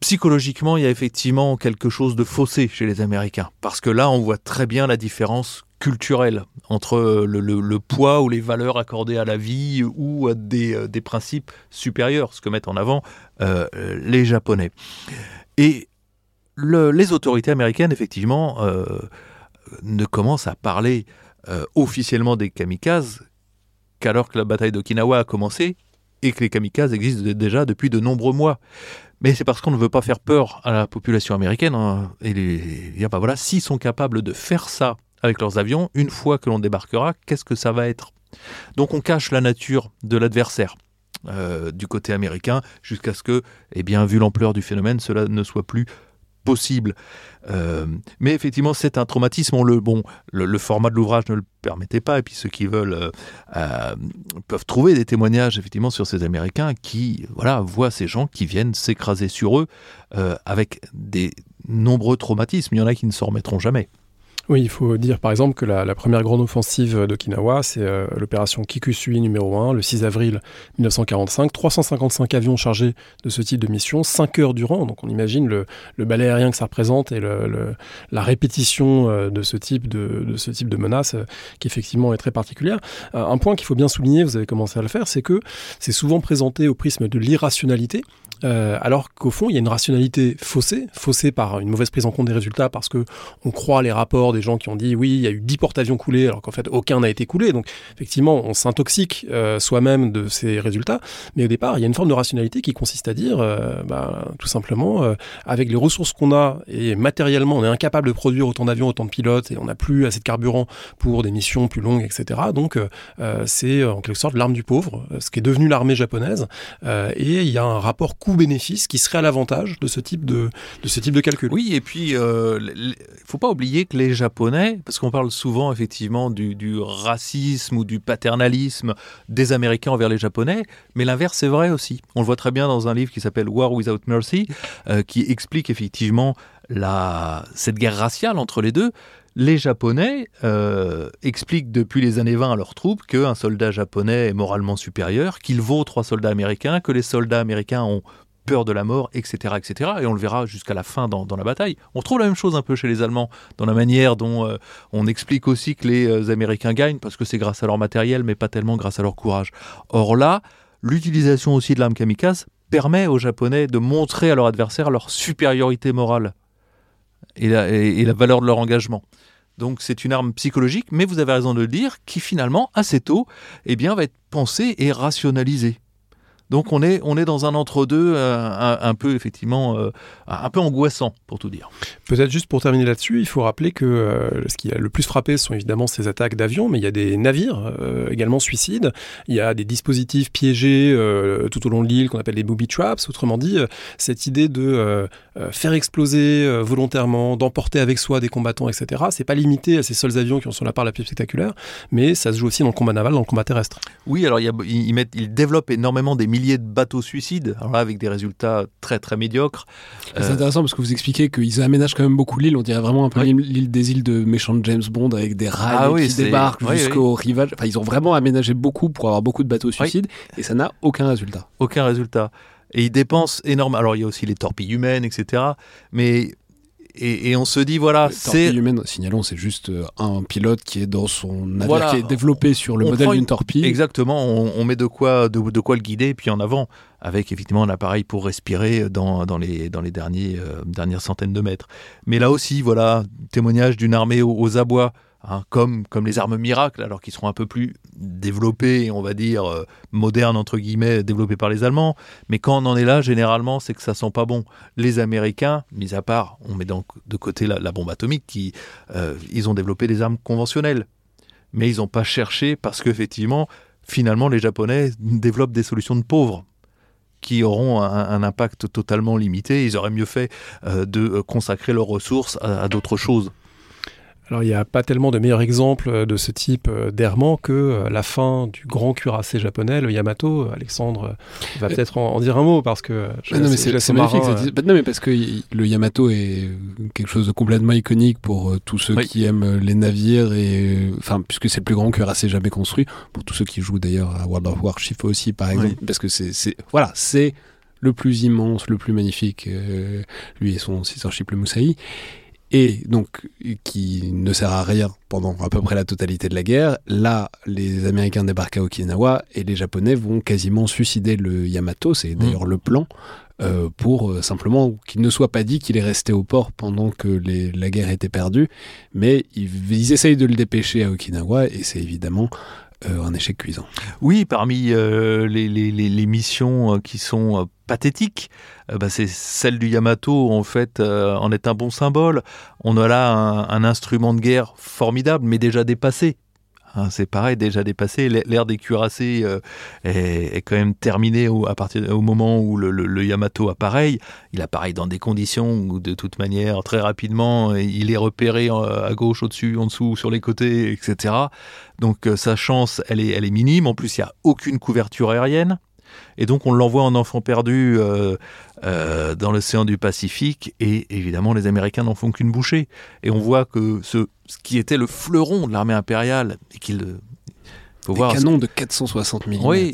psychologiquement il y a effectivement quelque chose de faussé chez les Américains, parce que là on voit très bien la différence culturelle entre le, poids ou les valeurs accordées à la vie ou à des, euh, principes supérieurs, ce que mettent en avant euh, les Japonais. Et les autorités américaines, effectivement, euh, ne commencent à parler euh, officiellement des kamikazes qu'alors que la bataille d'Okinawa a commencé et que les kamikazes existent déjà depuis de nombreux mois. Mais c'est parce qu'on ne veut pas faire peur à la population américaine. Hein, et les, voilà, s'ils sont capables de faire ça avec leurs avions, une fois que l'on débarquera, qu'est-ce que ça va être? Donc on cache la nature de l'adversaire. Euh, du côté américain jusqu'à ce que, eh bien, vu l'ampleur du phénomène, cela ne soit plus possible. Euh, mais effectivement, c'est un traumatisme. le, bon, le, format de l'ouvrage ne le permettait pas. Et puis ceux qui veulent euh, euh, peuvent trouver des témoignages effectivement sur ces Américains qui voilà voient ces gens qui viennent s'écraser sur eux avec des nombreux traumatismes. Il y en a qui ne s'en remettront jamais. Oui, il faut dire par exemple que la, première grande offensive d'Okinawa, c'est euh, l'opération Kikusui numéro 1, le 6 avril 1945. 355 avions chargés de ce type de mission, 5 heures durant. Donc on imagine le, le balai aérien que ça représente et la répétition euh, de ce type de, de ce type de menace euh, qui effectivement est très particulière. un point qu'il faut bien souligner, vous avez commencé à le faire, c'est que c'est souvent présenté au prisme de l'irrationalité. Alors qu'au fond, il y a une rationalité faussée, faussée par une mauvaise prise en compte des résultats, parce que on croit les rapports des gens qui ont dit oui, il y a eu 10 porte-avions coulés, alors qu'en fait aucun n'a été coulé. Donc effectivement, on s'intoxique euh, soi-même de ces résultats. Mais au départ, il y a une forme de rationalité qui consiste à dire, euh, bah, tout simplement, euh, avec les ressources qu'on a et matériellement, on est incapable de produire autant d'avions, autant de pilotes, et on n'a plus assez de carburant pour des missions plus longues, etc. Donc c'est en quelque sorte l'arme du pauvre, ce qui est devenu l'armée japonaise. et il y a un rapport coût-bénéfice qui serait à l'avantage de ce type de, de ce type de calcul. Oui, et puis il ne faut pas oublier que les Japonais, parce qu'on parle souvent effectivement du, racisme ou du paternalisme des Américains envers les Japonais, mais l'inverse est vrai aussi. On le voit très bien dans un livre qui s'appelle War Without Mercy, euh, qui explique effectivement la, cette guerre raciale entre les deux. Les Japonais euh, expliquent depuis les années 20 à leurs troupes qu'un soldat japonais est moralement supérieur, qu'il vaut trois soldats américains, que les soldats américains ont peur de la mort, etc. etc. Et on le verra jusqu'à la fin dans, la bataille. On trouve la même chose un peu chez les Allemands, dans la manière dont euh, on explique aussi que les euh, Américains gagnent, parce que c'est grâce à leur matériel, mais pas tellement grâce à leur courage. Or là, l'utilisation aussi de l'arme kamikaze permet aux Japonais de montrer à leur adversaire leur supériorité morale et la valeur de leur engagement. Donc c'est une arme psychologique, mais vous avez raison de le dire, qui finalement, assez tôt, eh bien, va être pensée et rationalisée. Donc on est, on est dans un entre-deux euh, un, peu effectivement euh, un peu angoissant pour tout dire. Peut-être juste pour terminer là-dessus, il faut rappeler que euh, ce qui a le plus frappé sont évidemment ces attaques d'avions, mais il y a des navires également suicides, il y a des dispositifs piégés tout au long de l'île qu'on appelle les booby traps, autrement dit cette idée de faire exploser volontairement, d'emporter avec soi des combattants, etc. C'est pas limité à ces seuls avions qui en sont la part la plus spectaculaire, mais ça se joue aussi dans le combat naval, dans le combat terrestre. Oui, alors il ils, mettent, ils développent énormément des milliers de bateaux suicides, alors là avec des résultats très très médiocres. C'est euh, intéressant parce que vous expliquez qu'ils aménagent quand même beaucoup l'île, on dirait vraiment un peu l'île des îles de méchant James Bond avec des rails ah qui débarquent jusqu'au rivage. Enfin, ils ont vraiment aménagé beaucoup pour avoir beaucoup de bateaux suicides et ça n'a aucun résultat. Aucun résultat. Et ils dépensent énormément. Alors il y a aussi les torpilles humaines, etc. Mais et, on se dit voilà, c'est humaine. Signalons, c'est juste euh, un pilote qui est dans son navire qui est développé sur le modèle d'une torpille. Exactement, on, met de quoi de, quoi le guider puis en avant avec effectivement un appareil pour respirer dans, dans les dans les derniers euh, dernières centaines de mètres. Mais là aussi, voilà, témoignage d'une armée aux abois Hein, comme, les armes miracles, alors qu'ils seront un peu plus développées, on va dire, euh, modernes, entre guillemets, développées par les Allemands. Mais quand on en est là, généralement, c'est que ça sent pas bon. Les Américains, mis à part, on met donc de côté la, bombe atomique, qui, euh, ils ont développé des armes conventionnelles. Mais ils n'ont pas cherché parce qu'effectivement, finalement, les Japonais développent des solutions de pauvres qui auront un, impact totalement limité. Ils auraient mieux fait euh, de consacrer leurs ressources à d'autres choses. Alors il n'y a pas tellement de meilleurs exemples de ce type euh, d'errement que euh, la fin du grand cuirassé japonais, le Yamato. Alexandre va peut-être en, dire un mot parce que non mais c'est magnifique. Bah, non mais parce que le Yamato est quelque chose de complètement iconique pour euh, tous ceux qui aiment les navires et enfin puisque c'est le plus grand cuirassé jamais construit. Pour tous ceux qui jouent d'ailleurs à World of Warcraft aussi par exemple parce que c'est voilà c'est le plus immense, le plus magnifique, lui et son sister ship le Musaï et donc qui ne sert à rien pendant à peu près la totalité de la guerre. Là, les Américains débarquent à Okinawa et les Japonais vont quasiment suicider le Yamato, c'est mmh. d'ailleurs le plan, euh, pour euh, simplement qu'il ne soit pas dit qu'il est resté au port pendant que la guerre était perdue, mais ils, essayent de le dépêcher à Okinawa et c'est évidemment euh, un échec cuisant. Oui, parmi les, les, missions qui sont pathétique, euh, bah, c'est celle du Yamato en fait euh, en est un bon symbole. On a là un, instrument de guerre formidable, mais déjà dépassé. Hein, c'est pareil, déjà dépassé. L'ère des cuirassés euh, est, quand même terminée au, à partir au moment où le, Yamato apparaît. Il apparaît dans des conditions où, de toute manière, très rapidement, il est repéré à gauche, au-dessus, en dessous, sur les côtés, etc. Donc sa chance, elle est, elle est minime. En plus, il n'y a aucune couverture aérienne. Et donc on l'envoie en enfant perdu euh, euh, dans l'océan du Pacifique, et évidemment les Américains n'en font qu'une bouchée. Et on voit que ce, qui était le fleuron de l'armée impériale, et qu'il faut Des voir... canons de 460 mm. Oui.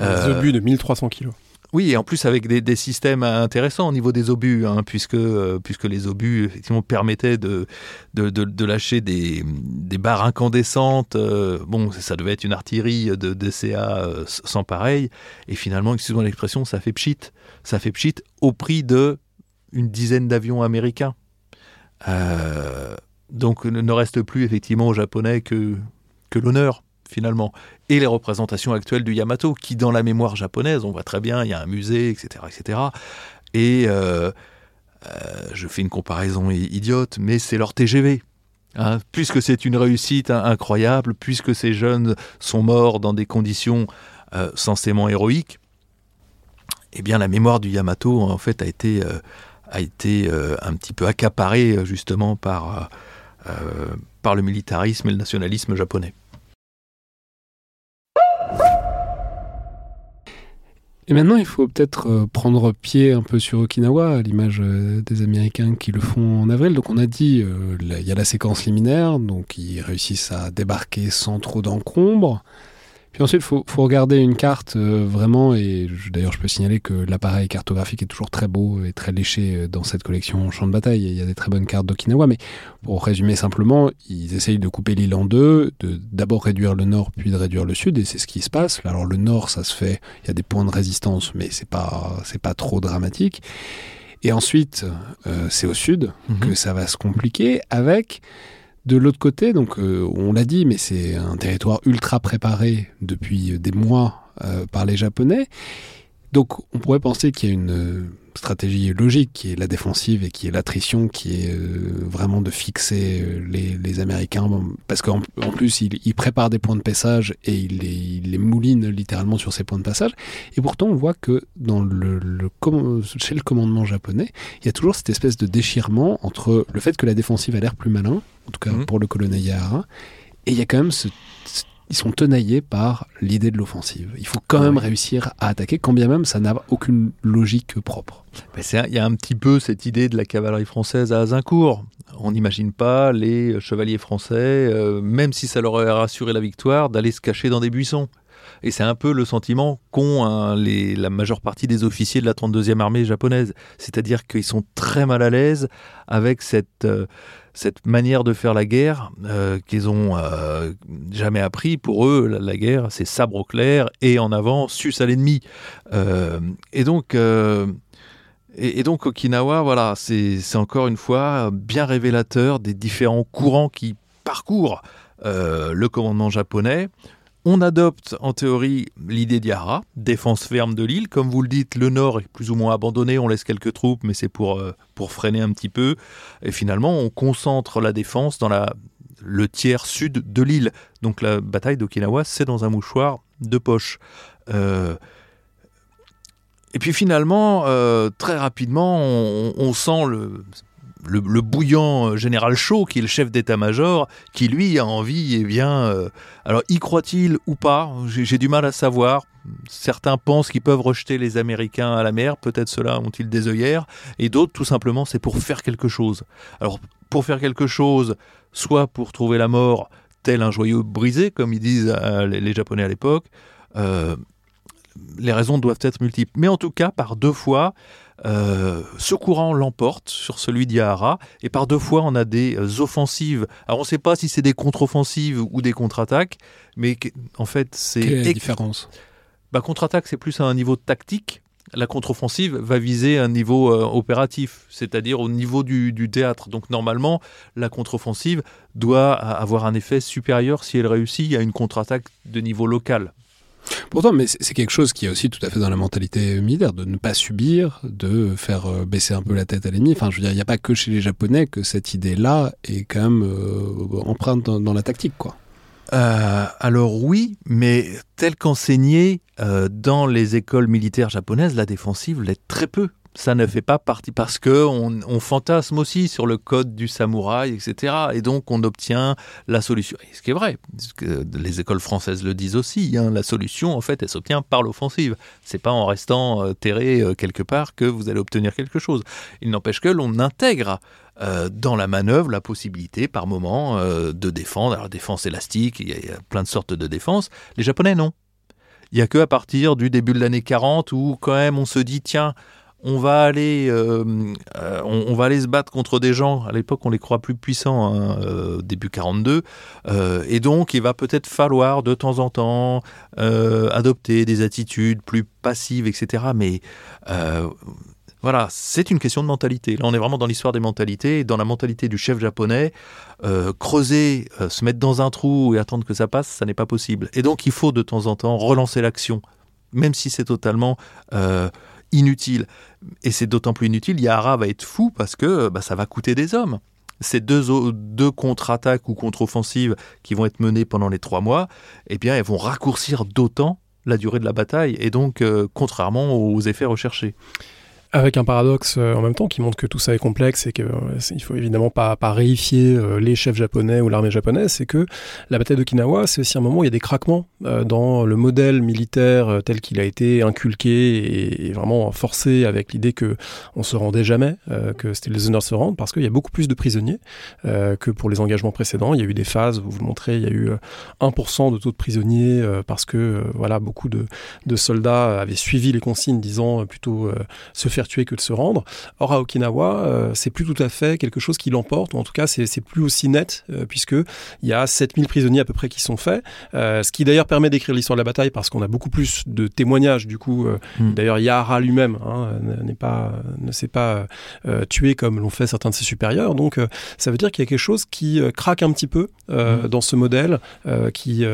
Euh, obus de 1300 kg. Oui, et en plus avec des, systèmes intéressants au niveau des obus, hein, puisque, euh, puisque les obus effectivement permettaient de, de, lâcher des, barres incandescentes. Euh, bon, ça devait être une artillerie de DCA euh, sans pareil. Et finalement, excusez-moi l'expression, ça fait pchit. Ça fait pchit au prix de une dizaine d'avions américains. donc, ne reste plus effectivement aux Japonais que, que l'honneur finalement, et les représentations actuelles du Yamato, qui dans la mémoire japonaise, on voit très bien, il y a un musée, etc. etc. Et euh, euh, je fais une comparaison idiote, mais c'est leur TGV. Hein. puisque c'est une réussite incroyable, puisque ces jeunes sont morts dans des conditions euh, censément héroïques, eh bien la mémoire du Yamato en fait a été, a été un petit peu accaparée justement par, par le militarisme et le nationalisme japonais. Et maintenant, il faut peut-être euh, prendre pied un peu sur Okinawa, à l'image euh, des Américains qui le font en avril. Donc, on a dit, euh, il y a la séquence liminaire, donc ils réussissent à débarquer sans trop d'encombre. Puis ensuite, il faut, regarder une carte euh, vraiment, et d'ailleurs je peux signaler que l'appareil cartographique est toujours très beau et très léché euh, dans cette collection Champ de bataille, il y a des très bonnes cartes d'Okinawa, mais pour résumer simplement, ils essayent de couper l'île en deux, de d'abord réduire le nord puis de réduire le sud, et c'est ce qui se passe. Alors le nord, ça se fait, il y a des points de résistance, mais c'est pas, c'est pas trop dramatique. Et ensuite, euh, c'est au sud mhm. que ça va se compliquer avec de l'autre côté, donc euh, on l'a dit, mais c'est un territoire ultra préparé depuis des mois euh, par les Japonais. Donc on pourrait penser qu'il y a une euh, stratégie logique qui est la défensive et qui est l'attrition, qui est euh, vraiment de fixer euh, les, Américains, parce qu'en en plus ils, préparent des points de passage et ils les, il moulinent littéralement sur ces points de passage. Et pourtant on voit que dans le, chez le commandement japonais, il y a toujours cette espèce de déchirement entre le fait que la défensive a l'air plus malin, en tout cas mmh. pour le colonel Yahara, et il y a quand même ce ils sont tenaillés par l'idée de l'offensive. Il faut quand même réussir à attaquer, quand bien même ça n'a aucune logique propre. Il y a un petit peu cette idée de la cavalerie française à Azincourt. On n'imagine pas les chevaliers français, euh, même si ça leur aurait rassuré la victoire, d'aller se cacher dans des buissons. Et c'est un peu le sentiment qu'ont hein, la majeure partie des officiers de la 32e armée japonaise. C'est-à-dire qu'ils sont très mal à l'aise avec cette, euh, cette manière de faire la guerre euh, qu'ils ont euh, jamais appris. Pour eux, la, guerre, c'est sabre au clair et en avant, sus à l'ennemi. Euh, et donc. Et, donc Okinawa, voilà, c'est encore une fois bien révélateur des différents courants qui parcourent le commandement japonais. On adopte en théorie l'idée d'Yara, défense ferme de l'île. Comme vous le dites, le nord est plus ou moins abandonné, on laisse quelques troupes, mais c'est pour, euh, freiner un petit peu. Et finalement, on concentre la défense dans le tiers sud de l'île. Donc la bataille d'Okinawa, c'est dans un mouchoir de poche. Euh, et puis finalement, euh, très rapidement, on sent le le, bouillant euh, général Shaw, qui est le chef d'état-major, qui lui a envie, et eh bien, euh, alors y croit-il ou pas? J'ai du mal à savoir. Certains pensent qu'ils peuvent rejeter les Américains à la mer, peut-être ceux-là ont-ils des œillères, et d'autres, tout simplement, c'est pour faire quelque chose. Alors, pour faire quelque chose, soit pour trouver la mort, tel un joyau brisé, comme ils disent euh, les, Japonais à l'époque, les raisons doivent être multiples. Mais en tout cas, par deux fois, euh, ce courant l'emporte sur celui d'Yahara, et par deux fois on a des euh, offensives. Alors on ne sait pas si c'est des contre-offensives ou des contre-attaques, mais en fait c'est... Quelle est la différence bah, Contre-attaque c'est plus à un niveau tactique, la contre-offensive va viser un niveau euh, opératif, c'est-à-dire au niveau du, du, théâtre. Donc normalement, la contre-offensive doit avoir un effet supérieur si elle réussit à une contre-attaque de niveau local. Pourtant, mais c'est quelque chose qui est aussi tout à fait dans la mentalité militaire, de ne pas subir, de faire euh, baisser un peu la tête à l'ennemi. Enfin, je veux dire, il n'y a pas que chez les Japonais que cette idée-là est quand même euh, empreinte dans, la tactique, quoi. Euh, alors oui, mais tel qu'enseigné dans les écoles militaires japonaises, la défensive l'est très peu ça ne fait pas partie parce que on, fantasme aussi sur le code du samouraï, etc. Et donc on obtient la solution. ce qui est vrai, les écoles françaises le disent aussi. Hein, la solution, en fait, elle s'obtient par l'offensive. C'est pas en restant euh, terré euh, quelque part que vous allez obtenir quelque chose. Il n'empêche que l'on intègre euh, dans la manœuvre la possibilité par moment de défendre. Alors défense élastique, il y, a, plein de sortes de défense. Les Japonais non. Il n'y a que à partir du début de l'année 40 où quand même on se dit tiens on va aller, euh, euh, on, va aller se battre contre des gens. À l'époque, on les croit plus puissants, hein, euh, début 42, et donc il va peut-être falloir de temps en temps adopter des attitudes plus passives, etc. Mais voilà, c'est une question de mentalité. Là, on est vraiment dans l'histoire des mentalités, dans la mentalité du chef japonais. creuser, se mettre dans un trou et attendre que ça passe, ça n'est pas possible. Et donc, il faut de temps en temps relancer l'action, même si c'est totalement inutile. Et c'est d'autant plus inutile, Yahara va être fou parce que bah, ça va coûter des hommes. Ces deux, deux contre-attaques ou contre-offensives qui vont être menées pendant les trois mois, eh bien, elles vont raccourcir d'autant la durée de la bataille et donc euh, contrairement aux effets recherchés. Avec un paradoxe euh, en même temps qui montre que tout ça est complexe et qu'il ne faut évidemment pas, pas réifier les chefs japonais ou l'armée japonaise, c'est que la bataille d'Okinawa, c'est aussi un moment où il y a des craquements dans le modèle militaire tel qu'il a été inculqué et, vraiment forcé avec l'idée que on se rendait jamais, que c'était les honneurs se rendre, parce qu'il y a beaucoup plus de prisonniers que pour les engagements précédents. Il y a eu des phases, vous vous le montrez, il y a eu 1% de taux de prisonniers parce que voilà beaucoup de soldats avaient suivi les consignes disant plutôt se faire tuer que de se rendre. Or, à Okinawa, euh, c'est plus tout à fait quelque chose qui l'emporte, ou en tout cas, c'est plus aussi net, euh, puisqu'il y a 7000 prisonniers à peu près qui sont faits, euh, ce qui d'ailleurs permet d'écrire l'histoire de la bataille, parce qu'on a beaucoup plus de témoignages, du coup. Hmm. D'ailleurs, Yahara lui-même hein, n'est pas, ne s'est pas tué comme l'ont fait certains de ses supérieurs, donc ça veut dire qu'il y a quelque chose qui craque un petit peu hmm. dans ce modèle, qui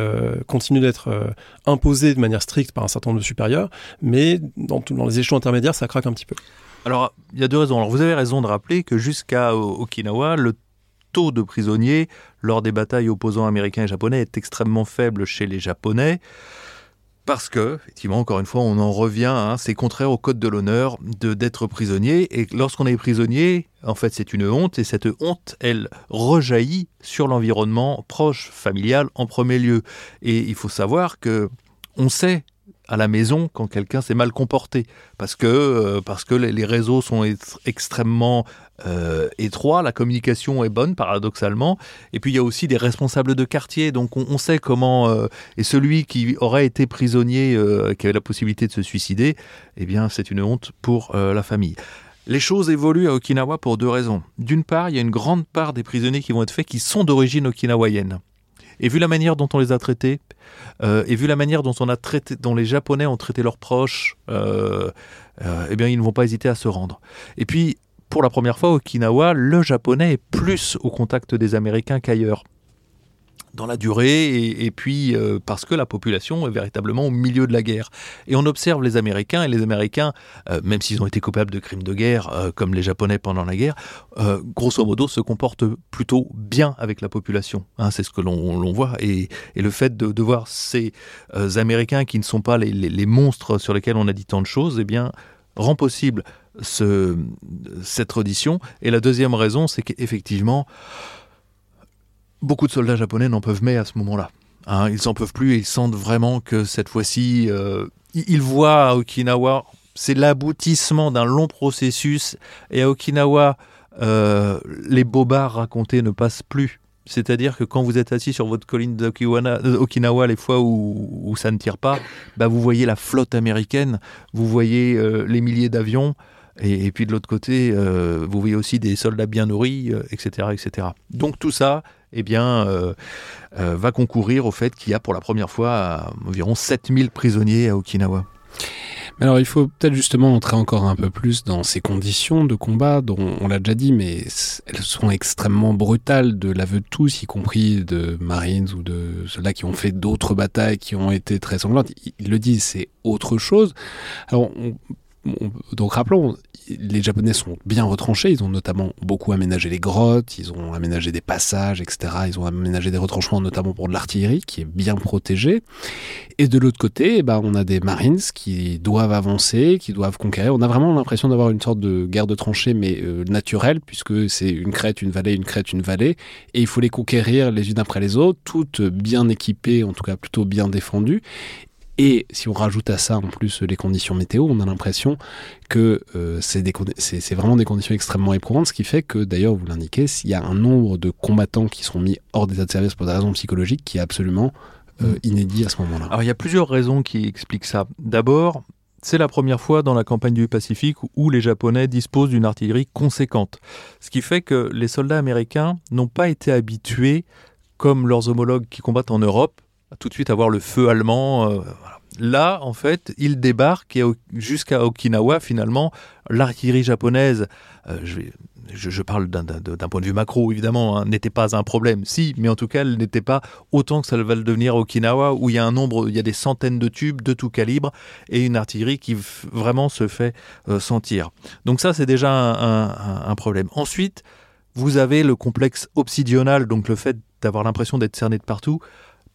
continue d'être imposé de manière stricte par un certain nombre de supérieurs, mais dans, dans les échelons intermédiaires, ça craque un petit peu. Alors, il y a deux raisons. Alors, vous avez raison de rappeler que jusqu'à Okinawa, le taux de prisonniers lors des batailles opposant américains et japonais est extrêmement faible chez les Japonais. Parce que, effectivement, encore une fois, on en revient, hein, c'est contraire au code de l'honneur d'être prisonnier. Et lorsqu'on est prisonnier, en fait, c'est une honte. Et cette honte, elle rejaillit sur l'environnement proche, familial, en premier lieu. Et il faut savoir que on sait à la maison quand quelqu'un s'est mal comporté parce que euh, parce que les, réseaux sont extrêmement euh, étroits, la communication est bonne paradoxalement, et puis il y a aussi des responsables de quartier, donc on, sait comment euh, et celui qui aurait été prisonnier, qui avait la possibilité de se suicider, eh bien c'est une honte pour la famille. Les choses évoluent à Okinawa pour deux raisons. D'une part, il y a une grande part des prisonniers qui vont être faits qui sont d'origine okinawaïenne. Et vu la manière dont on les a traités, euh, et vu la manière dont on a traité, dont les Japonais ont traité leurs proches, euh, euh, eh bien, ils ne vont pas hésiter à se rendre. Et puis, pour la première fois, Okinawa, le japonais est plus au contact des Américains qu'ailleurs dans la durée et, puis euh, parce que la population est véritablement au milieu de la guerre. Et on observe les Américains et les Américains, euh, même s'ils ont été coupables de crimes de guerre euh, comme les Japonais pendant la guerre, grosso modo se comportent plutôt bien avec la population. Hein, c'est ce que l'on voit. Et, le fait de, voir ces Américains qui ne sont pas les, monstres sur lesquels on a dit tant de choses, eh bien, rend possible ce, cette audition. Et la deuxième raison, c'est qu'effectivement, beaucoup de soldats japonais n'en peuvent mais à ce moment-là. Hein, ils n'en peuvent plus et ils sentent vraiment que cette fois-ci, euh, ils voient à Okinawa, c'est l'aboutissement d'un long processus et à Okinawa, euh, les bobards racontés ne passent plus. C'est-à-dire que quand vous êtes assis sur votre colline d'Okinawa, les fois où, ça ne tire pas, bah vous voyez la flotte américaine, vous voyez euh, les milliers d'avions, et, puis de l'autre côté, vous voyez aussi des soldats bien nourris, etc., etc. Donc tout ça, eh bien, euh, euh, va concourir au fait qu'il y a pour la première fois environ 7000 prisonniers à Okinawa. Alors il faut peut-être justement entrer encore un peu plus dans ces conditions de combat dont on l'a déjà dit, mais elles sont extrêmement brutales de l'aveu de tous, y compris de Marines ou de soldats qui ont fait d'autres batailles qui ont été très sanglantes. Ils le disent, c'est autre chose. Alors on donc rappelons, les Japonais sont bien retranchés, ils ont notamment beaucoup aménagé les grottes, ils ont aménagé des passages, etc. Ils ont aménagé des retranchements notamment pour de l'artillerie qui est bien protégée. Et de l'autre côté, eh ben, on a des Marines qui doivent avancer, qui doivent conquérir. On a vraiment l'impression d'avoir une sorte de guerre de tranchées, mais euh, naturelle, puisque c'est une crête, une vallée, une crête, une vallée. Et il faut les conquérir les unes après les autres, toutes bien équipées, en tout cas plutôt bien défendues. Et si on rajoute à ça en plus les conditions météo, on a l'impression que euh, c'est vraiment des conditions extrêmement éprouvantes, ce qui fait que d'ailleurs, vous l'indiquez, il y a un nombre de combattants qui sont mis hors d'état de service pour des raisons psychologiques qui est absolument euh, mm. inédit à ce moment-là. Alors il y a plusieurs raisons qui expliquent ça. D'abord, c'est la première fois dans la campagne du Pacifique où les Japonais disposent d'une artillerie conséquente. Ce qui fait que les soldats américains n'ont pas été habitués, comme leurs homologues qui combattent en Europe, tout de suite avoir le feu allemand. Euh, Là, en fait, ils débarquent et jusqu'à Okinawa, finalement, l'artillerie japonaise, euh, je, parle d'un point de vue macro, évidemment, hein, n'était pas un problème. Si, mais en tout cas, elle n'était pas autant que ça va le devenir à Okinawa, où il y a un nombre, il y a des centaines de tubes de tout calibre et une artillerie qui vraiment se fait euh, sentir. Donc ça, c'est déjà un, un problème. Ensuite, vous avez le complexe obsidional, donc le fait d'avoir l'impression d'être cerné de partout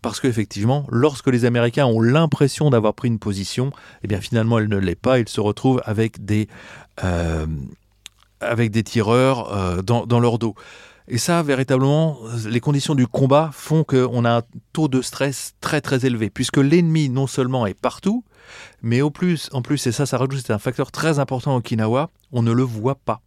parce qu'effectivement, lorsque les Américains ont l'impression d'avoir pris une position, eh bien finalement elle ne l'est pas, ils se retrouvent avec des, euh, avec des tireurs euh, dans, leur dos. Et ça, véritablement, les conditions du combat font qu'on a un taux de stress très très élevé, puisque l'ennemi non seulement est partout, mais au plus, en plus, et ça, ça rajoute, c'est un facteur très important à Okinawa, on ne le voit pas.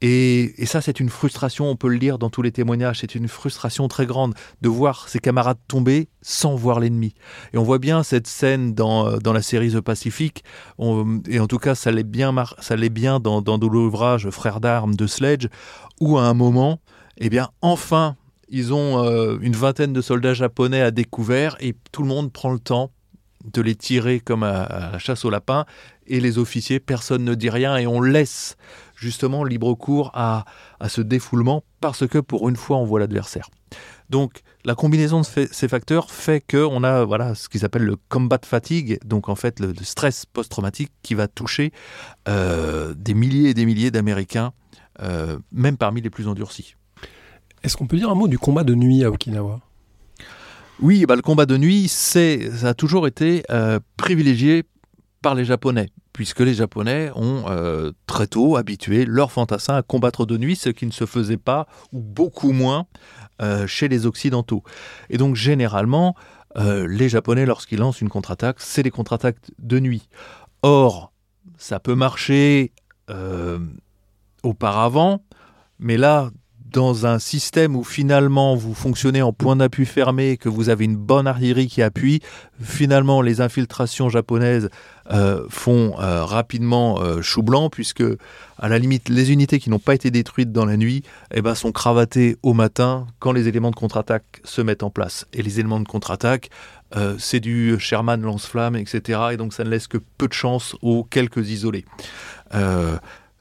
Et, ça, c'est une frustration, on peut le lire dans tous les témoignages, c'est une frustration très grande de voir ses camarades tomber sans voir l'ennemi. Et on voit bien cette scène dans, euh, la série The Pacific, et en tout cas, ça l'est bien, ça l'est bien dans, l'ouvrage Frères d'armes de Sledge, où à un moment, eh bien, enfin, ils ont euh, une vingtaine de soldats japonais à découvert, et tout le monde prend le temps de les tirer comme à, la chasse au lapin, et les officiers, personne ne dit rien, et on laisse justement libre cours à, ce défoulement parce que pour une fois on voit l'adversaire. Donc la combinaison de ces facteurs fait qu'on a voilà ce qui s'appelle le combat fatigue, donc en fait le, stress post-traumatique qui va toucher euh, des milliers et des milliers d'Américains, euh, même parmi les plus endurcis. Est-ce qu'on peut dire un mot du combat de nuit à Okinawa? Oui, bah, le combat de nuit, c'est ça a toujours été euh, privilégié par les Japonais puisque les Japonais ont euh, très tôt habitué leurs fantassins à combattre de nuit, ce qui ne se faisait pas, ou beaucoup moins, euh, chez les Occidentaux. Et donc généralement, euh, les Japonais, lorsqu'ils lancent une contre-attaque, c'est des contre-attaques de nuit. Or, ça peut marcher auparavant, mais là, dans un système où finalement vous fonctionnez en point d'appui fermé, que vous avez une bonne artillerie qui appuie, finalement les infiltrations japonaises euh, font euh, rapidement euh, chou blanc, puisque à la limite les unités qui n'ont pas été détruites dans la nuit eh ben, sont cravatées au matin quand les éléments de contre-attaque se mettent en place. Et les éléments de contre-attaque, c'est du Sherman lance-flamme, etc. Et donc ça ne laisse que peu de chance aux quelques isolés.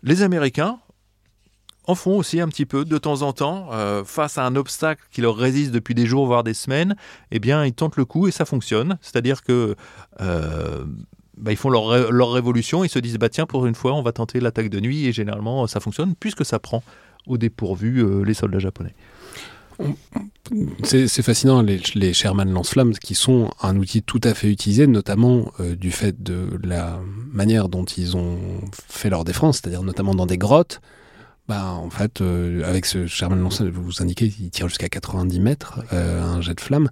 les Américains, en font aussi un petit peu de temps en temps euh, face à un obstacle qui leur résiste depuis des jours voire des semaines eh bien ils tentent le coup et ça fonctionne. C'est-à-dire que euh, bah, ils font leur, leur révolution ils se disent bah tiens pour une fois on va tenter l'attaque de nuit et généralement ça fonctionne puisque ça prend au dépourvu euh, les soldats japonais. C'est fascinant, les, les Sherman lance-flammes, qui sont un outil tout à fait utilisé, notamment du fait de la manière dont ils ont fait leur défense, c'est-à-dire notamment dans des grottes, bah, en fait, euh, avec ce Sherman Lance, vous indiquez, il tire jusqu'à 90 mètres, euh, un jet de flamme.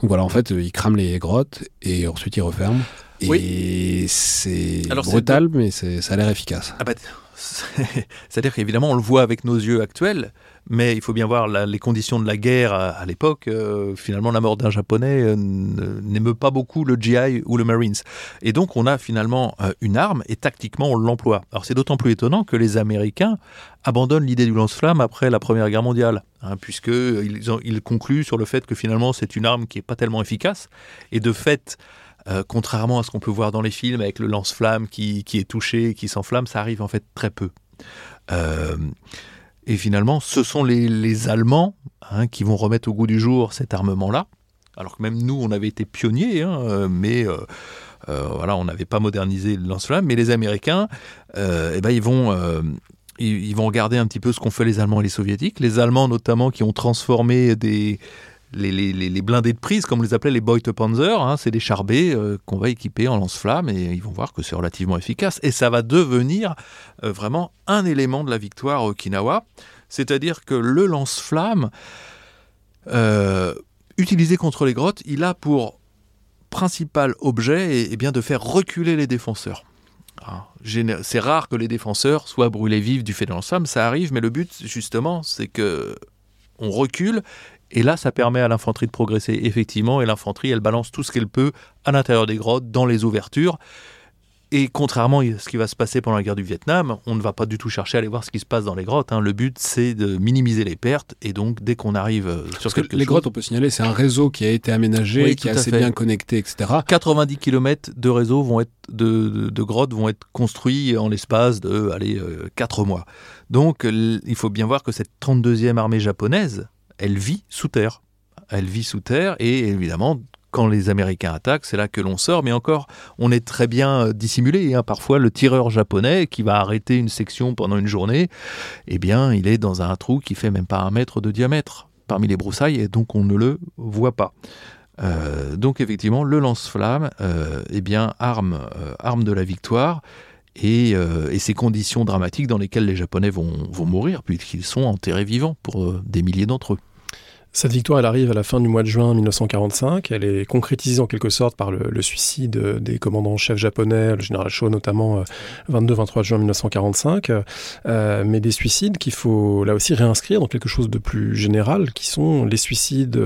Donc voilà, en fait, il crame les grottes et ensuite il referme. Et c'est brutal, mais ça a l'air efficace. Ah bah, c'est-à-dire qu'évidemment, on le voit avec nos yeux actuels, mais il faut bien voir les conditions de la guerre à, l'époque. Euh, finalement, la mort d'un Japonais euh, n'émeut pas beaucoup le GI ou le Marines. Et donc, on a finalement euh, une arme et tactiquement, on l'emploie. Alors, c'est d'autant plus étonnant que les Américains abandonnent l'idée du lance-flamme après la Première Guerre mondiale, hein, puisqu'ils ils concluent sur le fait que finalement, c'est une arme qui n'est pas tellement efficace. Et de fait, euh, contrairement à ce qu'on peut voir dans les films avec le lance-flamme qui, est touché, qui s'enflamme, ça arrive en fait très peu. Euh, et finalement, ce sont les, Allemands hein, qui vont remettre au goût du jour cet armement-là. Alors que même nous, on avait été pionniers, hein, mais euh, voilà, on n'avait pas modernisé le lance-flamme. Mais les Américains, eh ben, ils vont ils, vont regarder un petit peu ce qu'ont fait les Allemands et les Soviétiques. Les Allemands notamment qui ont transformé des, les, blindés de prise, comme on les appelait les Beutepanzer, hein, c'est des charbés euh, qu'on va équiper en lance-flammes et ils vont voir que c'est relativement efficace. Et ça va devenir euh, vraiment un élément de la victoire à Okinawa. C'est-à-dire que le lance-flamme, euh, utilisé contre les grottes, il a pour principal objet et, bien, de faire reculer les défenseurs. C'est rare que les défenseurs soient brûlés vifs du fait de lance-flamme, ça arrive, mais le but justement, c'est que on recule et là, ça permet à l'infanterie de progresser, effectivement, et l'infanterie, elle balance tout ce qu'elle peut à l'intérieur des grottes, dans les ouvertures. Et contrairement à ce qui va se passer pendant la guerre du Vietnam, on ne va pas du tout chercher à aller voir ce qui se passe dans les grottes. Hein. Le but, c'est de minimiser les pertes. Et donc, dès qu'on arrive euh, sur quelque Les grottes, on peut signaler, c'est un réseau qui a été aménagé, qui est assez bien connecté, etc. 90 km de réseau vont être, de, grottes vont être construits en l'espace de allez, 4 euh, mois. Donc, il faut bien voir que cette 32e armée japonaise, elle vit sous terre. Elle vit sous terre et évidemment, quand les Américains attaquent, c'est là que l'on sort. Mais encore, on est très bien euh, dissimulé. Hein. Parfois, le tireur japonais qui va arrêter une section pendant une journée, eh bien, il est dans un trou qui fait même pas un mètre de diamètre parmi les broussailles et donc on ne le voit pas. donc effectivement, le lance-flamme, eh bien, arme, de la victoire. Et, ces conditions dramatiques dans lesquelles les Japonais vont mourir, puisqu'ils sont enterrés vivants pour des milliers d'entre eux. Cette victoire, elle arrive à la fin du mois de juin 1945. Elle est concrétisée en quelque sorte par le, suicide des commandants-chefs japonais, le général Shaw notamment, 22-23 euh, juin 1945. Euh, mais des suicides qu'il faut là aussi réinscrire dans quelque chose de plus général, qui sont les suicides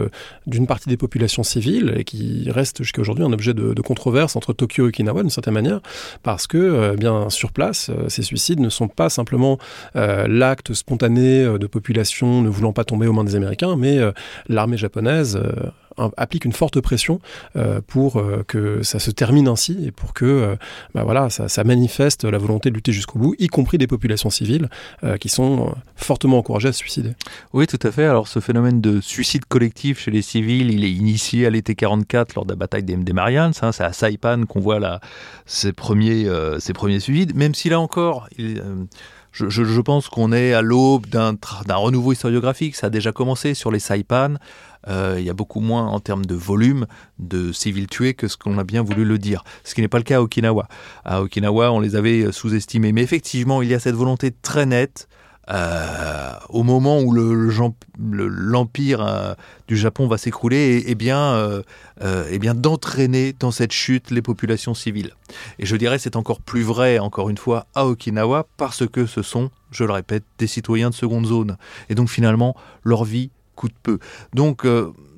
d'une partie des populations civiles et qui restent jusqu'à aujourd'hui un objet de, controverse entre Tokyo et Okinawa d'une certaine manière, parce que euh, bien sur place, ces suicides ne sont pas simplement l'acte spontané de population ne voulant pas tomber aux mains des Américains, mais l'armée japonaise euh, applique une forte pression euh, pour euh, que ça se termine ainsi et pour que bah voilà, ça, manifeste la volonté de lutter jusqu'au bout, y compris des populations civiles qui sont fortement encouragées à se suicider. Oui, tout à fait. Alors ce phénomène de suicide collectif chez les civils, il est initié à l'été 44 lors de la bataille des, Marians. Hein. C'est à Saipan qu'on voit là, ces, premiers, ces premiers suicides, même si là encore... Il, je, pense qu'on est à l'aube d'un renouveau historiographique. Ça a déjà commencé sur les Saipan. Euh, il y a beaucoup moins en termes de volume de civils tués que ce qu'on a bien voulu le dire. Ce qui n'est pas le cas à Okinawa. À Okinawa, on les avait sous-estimés. Mais effectivement, il y a cette volonté très nette euh, au moment où l'empire euh, du Japon va s'écrouler, et, bien, euh, et bien d'entraîner dans cette chute les populations civiles. Et je dirais c'est encore plus vrai, encore une fois, à Okinawa, parce que ce sont, je le répète, des citoyens de seconde zone. Et donc finalement, leur vie coûte peu. Donc,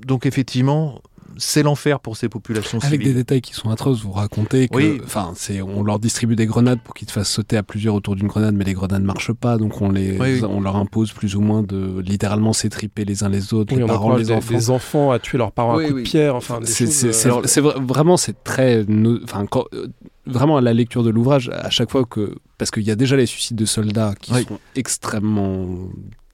donc effectivement, c'est l'enfer pour ces populations Avec des détails qui sont atroces, vous racontez que, enfin, c'est, on leur distribue des grenades pour qu'ils te fassent sauter à plusieurs autour d'une grenade, mais les grenades ne marchent pas, donc on les, on leur impose plus ou moins de littéralement s'étriper les uns les autres, les parents, les enfants. Des enfants à tuer leurs parents à coups de pierre, enfin. C'est vraiment c'est très, enfin, euh, vraiment à la lecture de l'ouvrage, à chaque fois que, parce qu'il y a déjà les suicides de soldats qui sont extrêmement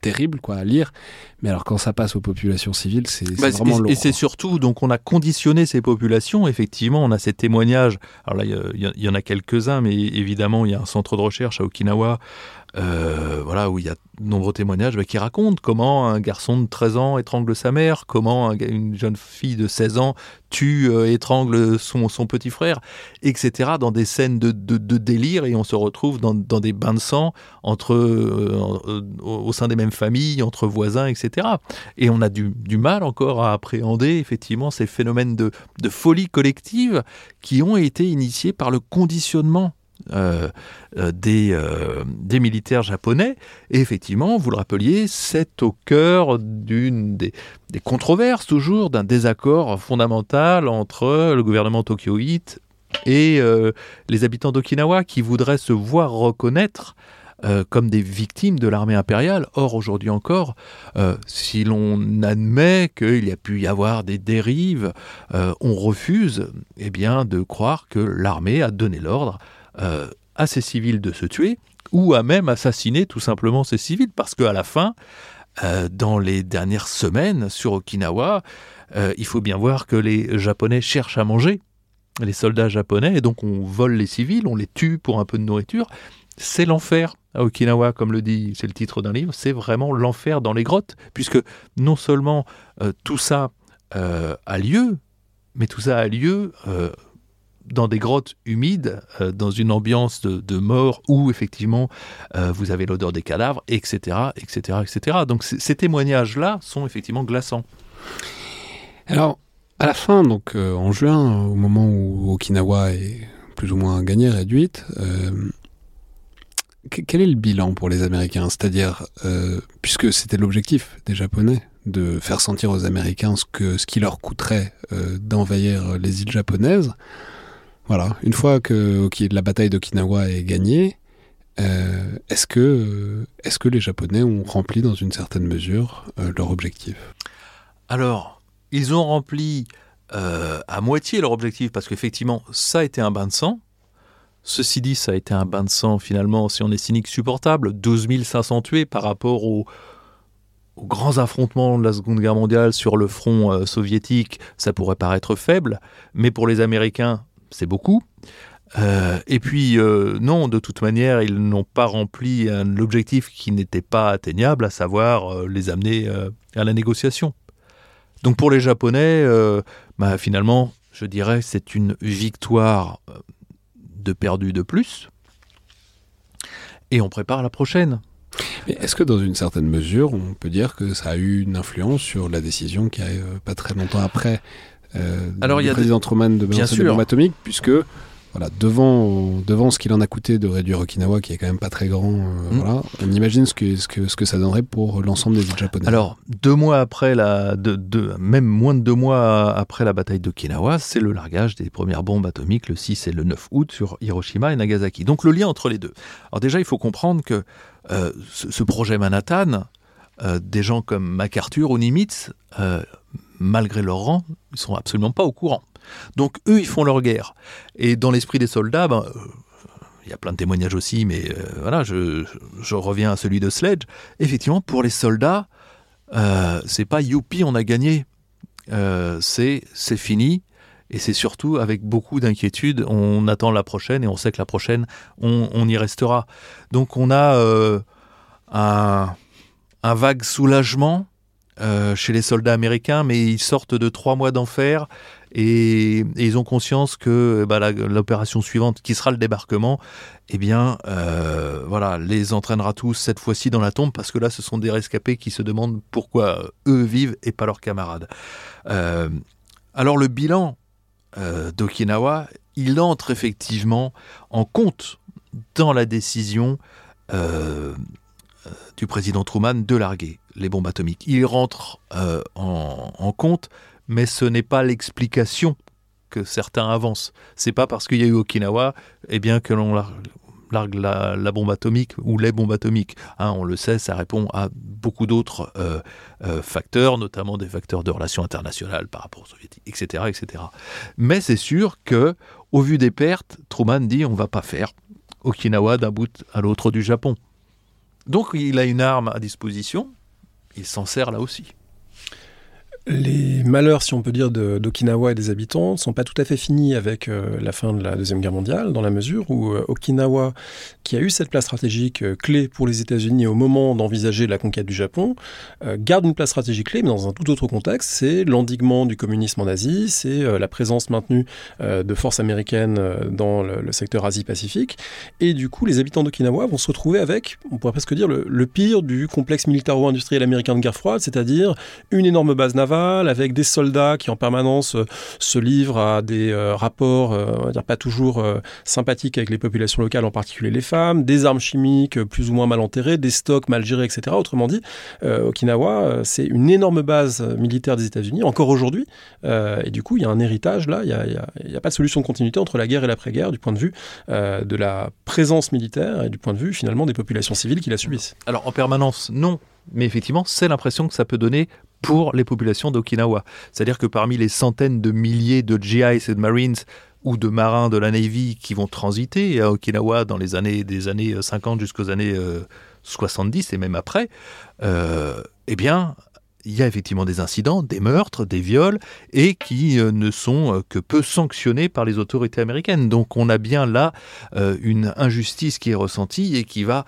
terrible quoi à lire. Mais alors quand ça passe aux populations civiles, c'est bah, vraiment lourd. Et c'est surtout, donc on a conditionné ces populations, effectivement, on a ces témoignages. Alors là, il y, y, en a quelques-uns, mais évidemment, il y a un centre de recherche à Okinawa euh, voilà, où il y a de nombreux témoignages bah, qui racontent comment un garçon de 13 ans étrangle sa mère, comment une jeune fille de 16 ans tue, euh, étrangle son, son, petit frère, etc., dans des scènes de, de, délire, et on se retrouve dans, dans des bains de sang entre, euh, au sein des mêmes familles, entre voisins, etc. Et on a du, du mal encore à appréhender effectivement ces phénomènes de, de folie collective qui ont été initiés par le conditionnement euh, euh, des, euh, des, militaires japonais. Et effectivement, vous le rappeliez, c'est au cœur d'une des, des, controverses, toujours, d'un désaccord fondamental entre le gouvernement tokyoïte et les habitants d'Okinawa qui voudraient se voir reconnaître comme des victimes de l'armée impériale. Or, aujourd'hui encore, si l'on admet qu'il y a pu y avoir des dérives, on refuse eh bien, de croire que l'armée a donné l'ordre euh, à ces civils de se tuer, ou à même assassiner tout simplement ces civils, parce qu'à la fin, euh, dans les dernières semaines sur Okinawa, euh, il faut bien voir que les Japonais cherchent à manger, les soldats japonais, et donc on vole les civils, on les tue pour un peu de nourriture. C'est l'enfer à Okinawa, comme le dit, c'est le titre d'un livre, c'est vraiment l'enfer dans les grottes, puisque non seulement tout ça a lieu, mais tout ça a lieu dans des grottes humides, euh, dans une ambiance de, mort où effectivement euh, vous avez l'odeur des cadavres, etc., etc., etc. Donc ces témoignages-là sont effectivement glaçants. Alors, à la fin, donc euh, en juin, au moment où Okinawa est plus ou moins gagnée, réduite, quel est le bilan pour les Américains? C'est-à-dire, puisque c'était l'objectif des Japonais, de faire sentir aux Américains ce, que, ce qui leur coûterait d'envahir les îles japonaises, voilà, une fois que la bataille d'Okinawa est gagnée, euh, est-ce que, est que les Japonais ont rempli dans une certaine mesure euh, leur objectif? Alors, ils ont rempli euh, à moitié leur objectif parce qu'effectivement, ça a été un bain de sang. Ceci dit, ça a été un bain de sang finalement, si on est cynique, supportable. 12 500 tués par rapport aux grands affrontements de la Seconde Guerre mondiale sur le front soviétique, ça pourrait paraître faible, mais pour les Américains, c'est beaucoup. Euh, et puis, euh, non, de toute manière, ils n'ont pas rempli l'objectif qui n'était pas atteignable, à savoir euh, les amener à la négociation. Donc pour les Japonais, bah, finalement, je dirais c'est une victoire de perdu de plus. Et on prépare la prochaine. Est-ce que dans une certaine mesure, on peut dire que ça a eu une influence sur la décision qui arrive pas très longtemps après? Alors, il y a président Truman de balancer des bombes atomiques, puisque voilà, devant, devant ce qu'il en a coûté de réduire Okinawa, qui est quand même pas très grand, euh, mm. voilà, on imagine ce que, ce, que, ce que ça donnerait pour l'ensemble des îles japonaises. Alors, deux mois après la, de, même moins de deux mois après la bataille d'Okinawa, c'est le largage des premières bombes atomiques le 6 et le 9 août sur Hiroshima et Nagasaki. Donc le lien entre les deux. Alors déjà, il faut comprendre que euh, ce, projet Manhattan, euh, des gens comme MacArthur ou Nimitz, malgré leur rang, ils sont absolument pas au courant. Donc eux, ils font leur guerre. Et dans l'esprit des soldats, ben, euh, il y a plein de témoignages aussi, mais euh, voilà, je, reviens à celui de Sledge. Effectivement, pour les soldats, euh, c'est pas youpi, on a gagné. c'est c'est fini. Et c'est surtout avec beaucoup d'inquiétude, on attend la prochaine et on sait que la prochaine, on, y restera. Donc on a un, vague soulagement chez les soldats américains, mais ils sortent de trois mois d'enfer et, ils ont conscience que bah, l'opération suivante, qui sera le débarquement, eh bien, euh, voilà, les entraînera tous cette fois-ci dans la tombe, parce que là, ce sont des rescapés qui se demandent pourquoi eux vivent et pas leurs camarades. Euh, alors le bilan euh, d'Okinawa, il entre effectivement en compte dans la décision du président Truman de larguer les bombes atomiques. Il rentre en compte mais ce n'est pas l'explication que certains avancent. C'est pas parce qu'il y a eu Okinawa, eh bien que l'on largue la, bombe atomique ou les bombes atomiques. Hein, on le sait, ça répond à beaucoup d'autres euh, euh, facteurs, notamment des facteurs de relations internationales par rapport aux soviétiques, etc., etc. Mais c'est sûr que, au vu des pertes, Truman dit on va pas faire Okinawa d'un bout à l'autre du Japon. Donc il a une arme à disposition, il s'en sert là aussi. Les malheurs, si on peut dire, d'Okinawa et des habitants ne sont pas tout à fait finis avec euh, la fin de la Deuxième Guerre mondiale, dans la mesure où euh, Okinawa, qui a eu cette place stratégique euh, clé pour les États-Unis au moment d'envisager la conquête du Japon, garde une place stratégique clé, mais dans un tout autre contexte. C'est l'endiguement du communisme en Asie, c'est la présence maintenue de forces américaines dans le, secteur Asie-Pacifique. Et du coup, les habitants d'Okinawa vont se retrouver avec, on pourrait presque dire, le, le pire du complexe militaro-industriel américain de guerre froide, c'est-à-dire une énorme base navale avec des soldats qui en permanence euh, se livrent à des euh, rapports, euh, on va dire pas toujours sympathiques avec les populations locales, en particulier les femmes, des armes chimiques plus ou moins mal enterrées, des stocks mal gérés, etc. Autrement dit, Okinawa, c'est une énorme base militaire des États-Unis, encore aujourd'hui, et du coup, il y a un héritage là, il n'y a, a, pas de solution de continuité entre la guerre et l'après-guerre du point de vue de la présence militaire et du point de vue finalement des populations civiles qui la subissent. Alors en permanence, non, mais effectivement, c'est l'impression que ça peut donner pour les populations d'Okinawa. C'est-à-dire que parmi les centaines de milliers de GIs et de Marines ou de marins de la Navy qui vont transiter à Okinawa dans les années des années 50 jusqu'aux années 70 et même après, euh, eh bien, il y a effectivement des incidents, des meurtres, des viols, et qui euh, ne sont euh, que peu sanctionnés par les autorités américaines. Donc on a bien là une injustice qui est ressentie et qui va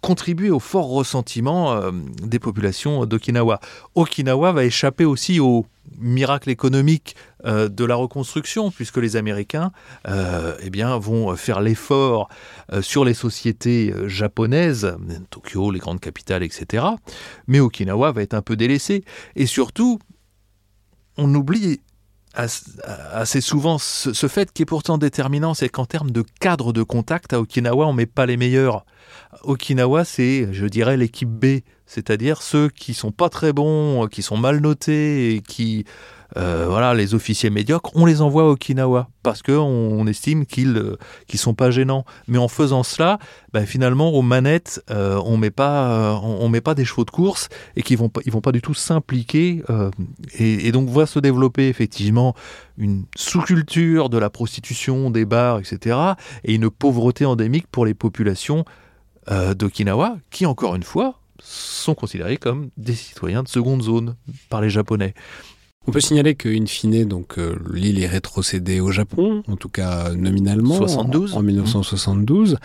contribuer au fort ressentiment euh, des populations d'Okinawa. Okinawa va échapper aussi au miracle économique euh, de la reconstruction, puisque les Américains euh, eh bien, vont faire l'effort sur les sociétés japonaises, Tokyo, les grandes capitales, etc. Mais Okinawa va être un peu délaissé. Et surtout, on oublie assez souvent ce, fait qui est pourtant déterminant, c'est qu'en termes de cadre de contact, à Okinawa, on ne met pas les meilleurs. Okinawa, c'est, je dirais, l'équipe B, c'est-à-dire ceux qui sont pas très bons, qui sont mal notés et qui euh, voilà, les officiers médiocres, on les envoie à Okinawa parce qu'on on estime qu'ils ne euh, sont pas gênants. Mais en faisant cela, ben, finalement, aux manettes, euh, on met pas, on, met pas des chevaux de course et qui vont ils vont pas du tout s'impliquer. Et, et, donc, voit se développer effectivement une sous-culture de la prostitution, des bars, etc. Et une pauvreté endémique pour les populations d'Okinawa, qui encore une fois sont considérés comme des citoyens de seconde zone par les Japonais. On peut signaler qu'in fine, donc euh, l'île est rétrocédée au Japon, en tout cas nominalement, 72. En, 1972.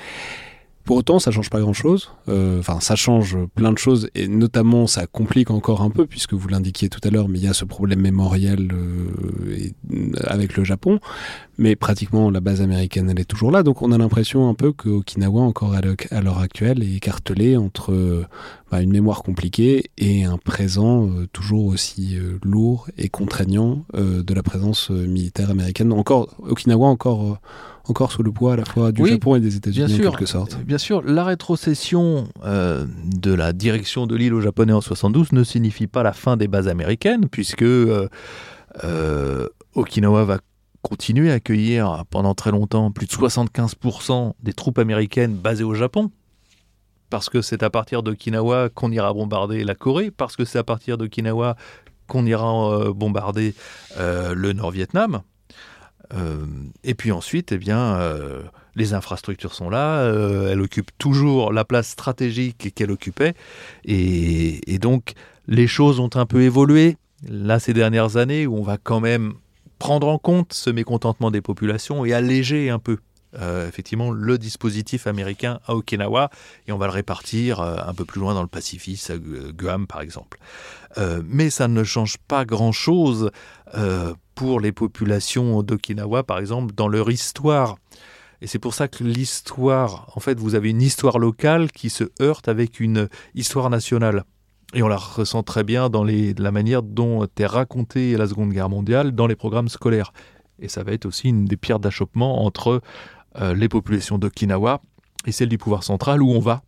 Pour autant, ça change pas grand-chose. Euh, enfin, ça change plein de choses et notamment ça complique encore un peu puisque vous l'indiquiez tout à l'heure, mais il y a ce problème mémoriel euh, avec le Japon. Mais pratiquement la base américaine, elle est toujours là. Donc on a l'impression un peu que Okinawa, encore à l'heure actuelle, est écartelé entre bah, une mémoire compliquée et un présent euh, toujours aussi lourd et contraignant de la présence militaire américaine. Encore Okinawa, encore encore sous le poids à la fois du Japon et des États-Unis en quelque sorte. Bien sûr, la rétrocession euh, de la direction de l'île aux Japonais en 72 ne signifie pas la fin des bases américaines, puisque euh, euh, Okinawa va continuer à accueillir pendant très longtemps plus de 75% des troupes américaines basées au Japon. Parce que c'est à partir d'Okinawa qu'on ira bombarder la Corée, parce que c'est à partir d'Okinawa qu'on ira bombarder le Nord-Vietnam. Euh, et puis ensuite, eh bien, euh, les infrastructures sont là, euh, elle occupe toujours la place stratégique qu'elle occupait, et, donc les choses ont un peu évolué. Là ces dernières années où on va quand même prendre en compte ce mécontentement des populations et alléger un peu effectivement le dispositif américain à Okinawa. Et on va le répartir un peu plus loin dans le Pacifique, à Guam par exemple. mais ça ne change pas grand-chose pour les populations d'Okinawa, par exemple, dans leur histoire. Et c'est pour ça que l'histoire, en fait, vous avez une histoire locale qui se heurte avec une histoire nationale. Et on la ressent très bien dans la manière dont est racontée la Seconde Guerre mondiale dans les programmes scolaires. Et ça va être aussi une des pierres d'achoppement entre euh, les populations d'Okinawa et celles du pouvoir central, où on va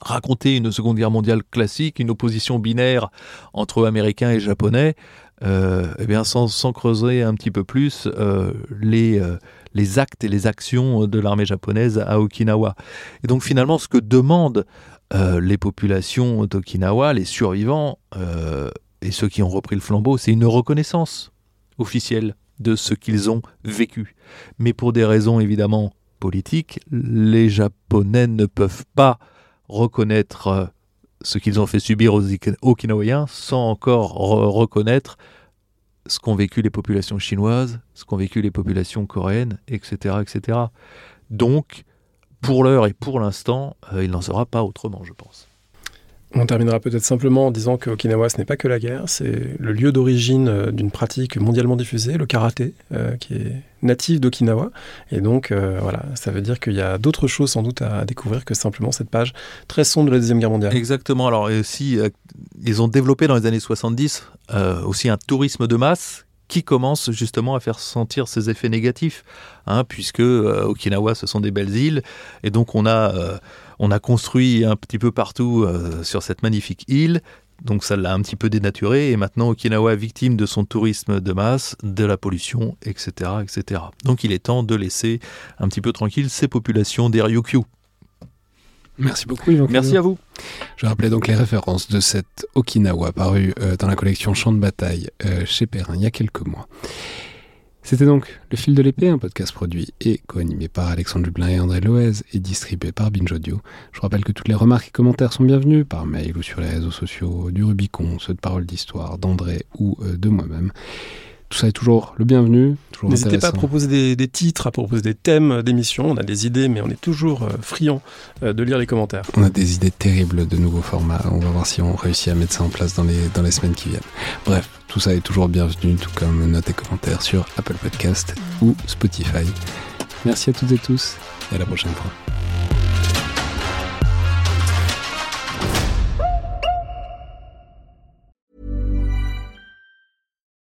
raconter une Seconde Guerre mondiale classique, une opposition binaire entre Américains et Japonais, euh, eh bien sans, creuser un petit peu plus euh, les, euh, les actes et les actions de l'armée japonaise à Okinawa. Et donc finalement, ce que demandent les populations d'Okinawa, les survivants et ceux qui ont repris le flambeau, c'est une reconnaissance officielle de ce qu'ils ont vécu. Mais pour des raisons évidemment politiques, les Japonais ne peuvent pas reconnaître ce qu'ils ont fait subir aux Okinawiens sans encore reconnaître ce qu'ont vécu les populations chinoises, ce qu'ont vécu les populations coréennes, etc. etc. Donc, pour l'heure et pour l'instant, euh, il n'en sera pas autrement, je pense. On terminera peut-être simplement en disant que Okinawa, ce n'est pas que la guerre, c'est le lieu d'origine euh, d'une pratique mondialement diffusée, le karaté, euh, qui est natif d'Okinawa. Et donc, euh, voilà, ça veut dire qu'il y a d'autres choses sans doute à découvrir que simplement cette page très sombre de la Deuxième Guerre mondiale. Exactement. Alors, aussi, ils ont développé dans les années 70 aussi un tourisme de masse qui commence justement à faire sentir ses effets négatifs, hein, puisque Okinawa, ce sont des belles îles, et donc on a on a construit un petit peu partout euh, sur cette magnifique île. Donc ça l'a un petit peu dénaturé et maintenant Okinawa est victime de son tourisme de masse, de la pollution, etc., etc. Donc il est temps de laisser un petit peu tranquille ces populations des Ryukyu. Merci beaucoup. Merci à vous. Je rappelais donc les références de cette Okinawa parue euh, dans la collection Champ de bataille euh, chez Perrin il y a quelques mois. C'était donc Le fil de l'épée, un podcast produit et co-animé par Alexandre Dublin et André Loez et distribué par Binge Audio. Je rappelle que toutes les remarques et commentaires sont bienvenus par mail ou sur les réseaux sociaux du Rubicon, ceux de Parole d'Histoire, d'André ou euh, de moi-même tout ça est toujours le bienvenu. N'hésitez pas à proposer des, titres, à proposer des thèmes d'émissions. On a des idées, mais on est toujours euh, friand euh, de lire les commentaires. On a des idées terribles de nouveaux formats. On va voir si on réussit à mettre ça en place dans les, dans les semaines qui viennent. Bref, tout ça est toujours bienvenu, tout comme notes et commentaires sur Apple Podcast ou Spotify. Merci à toutes et tous et à la prochaine fois.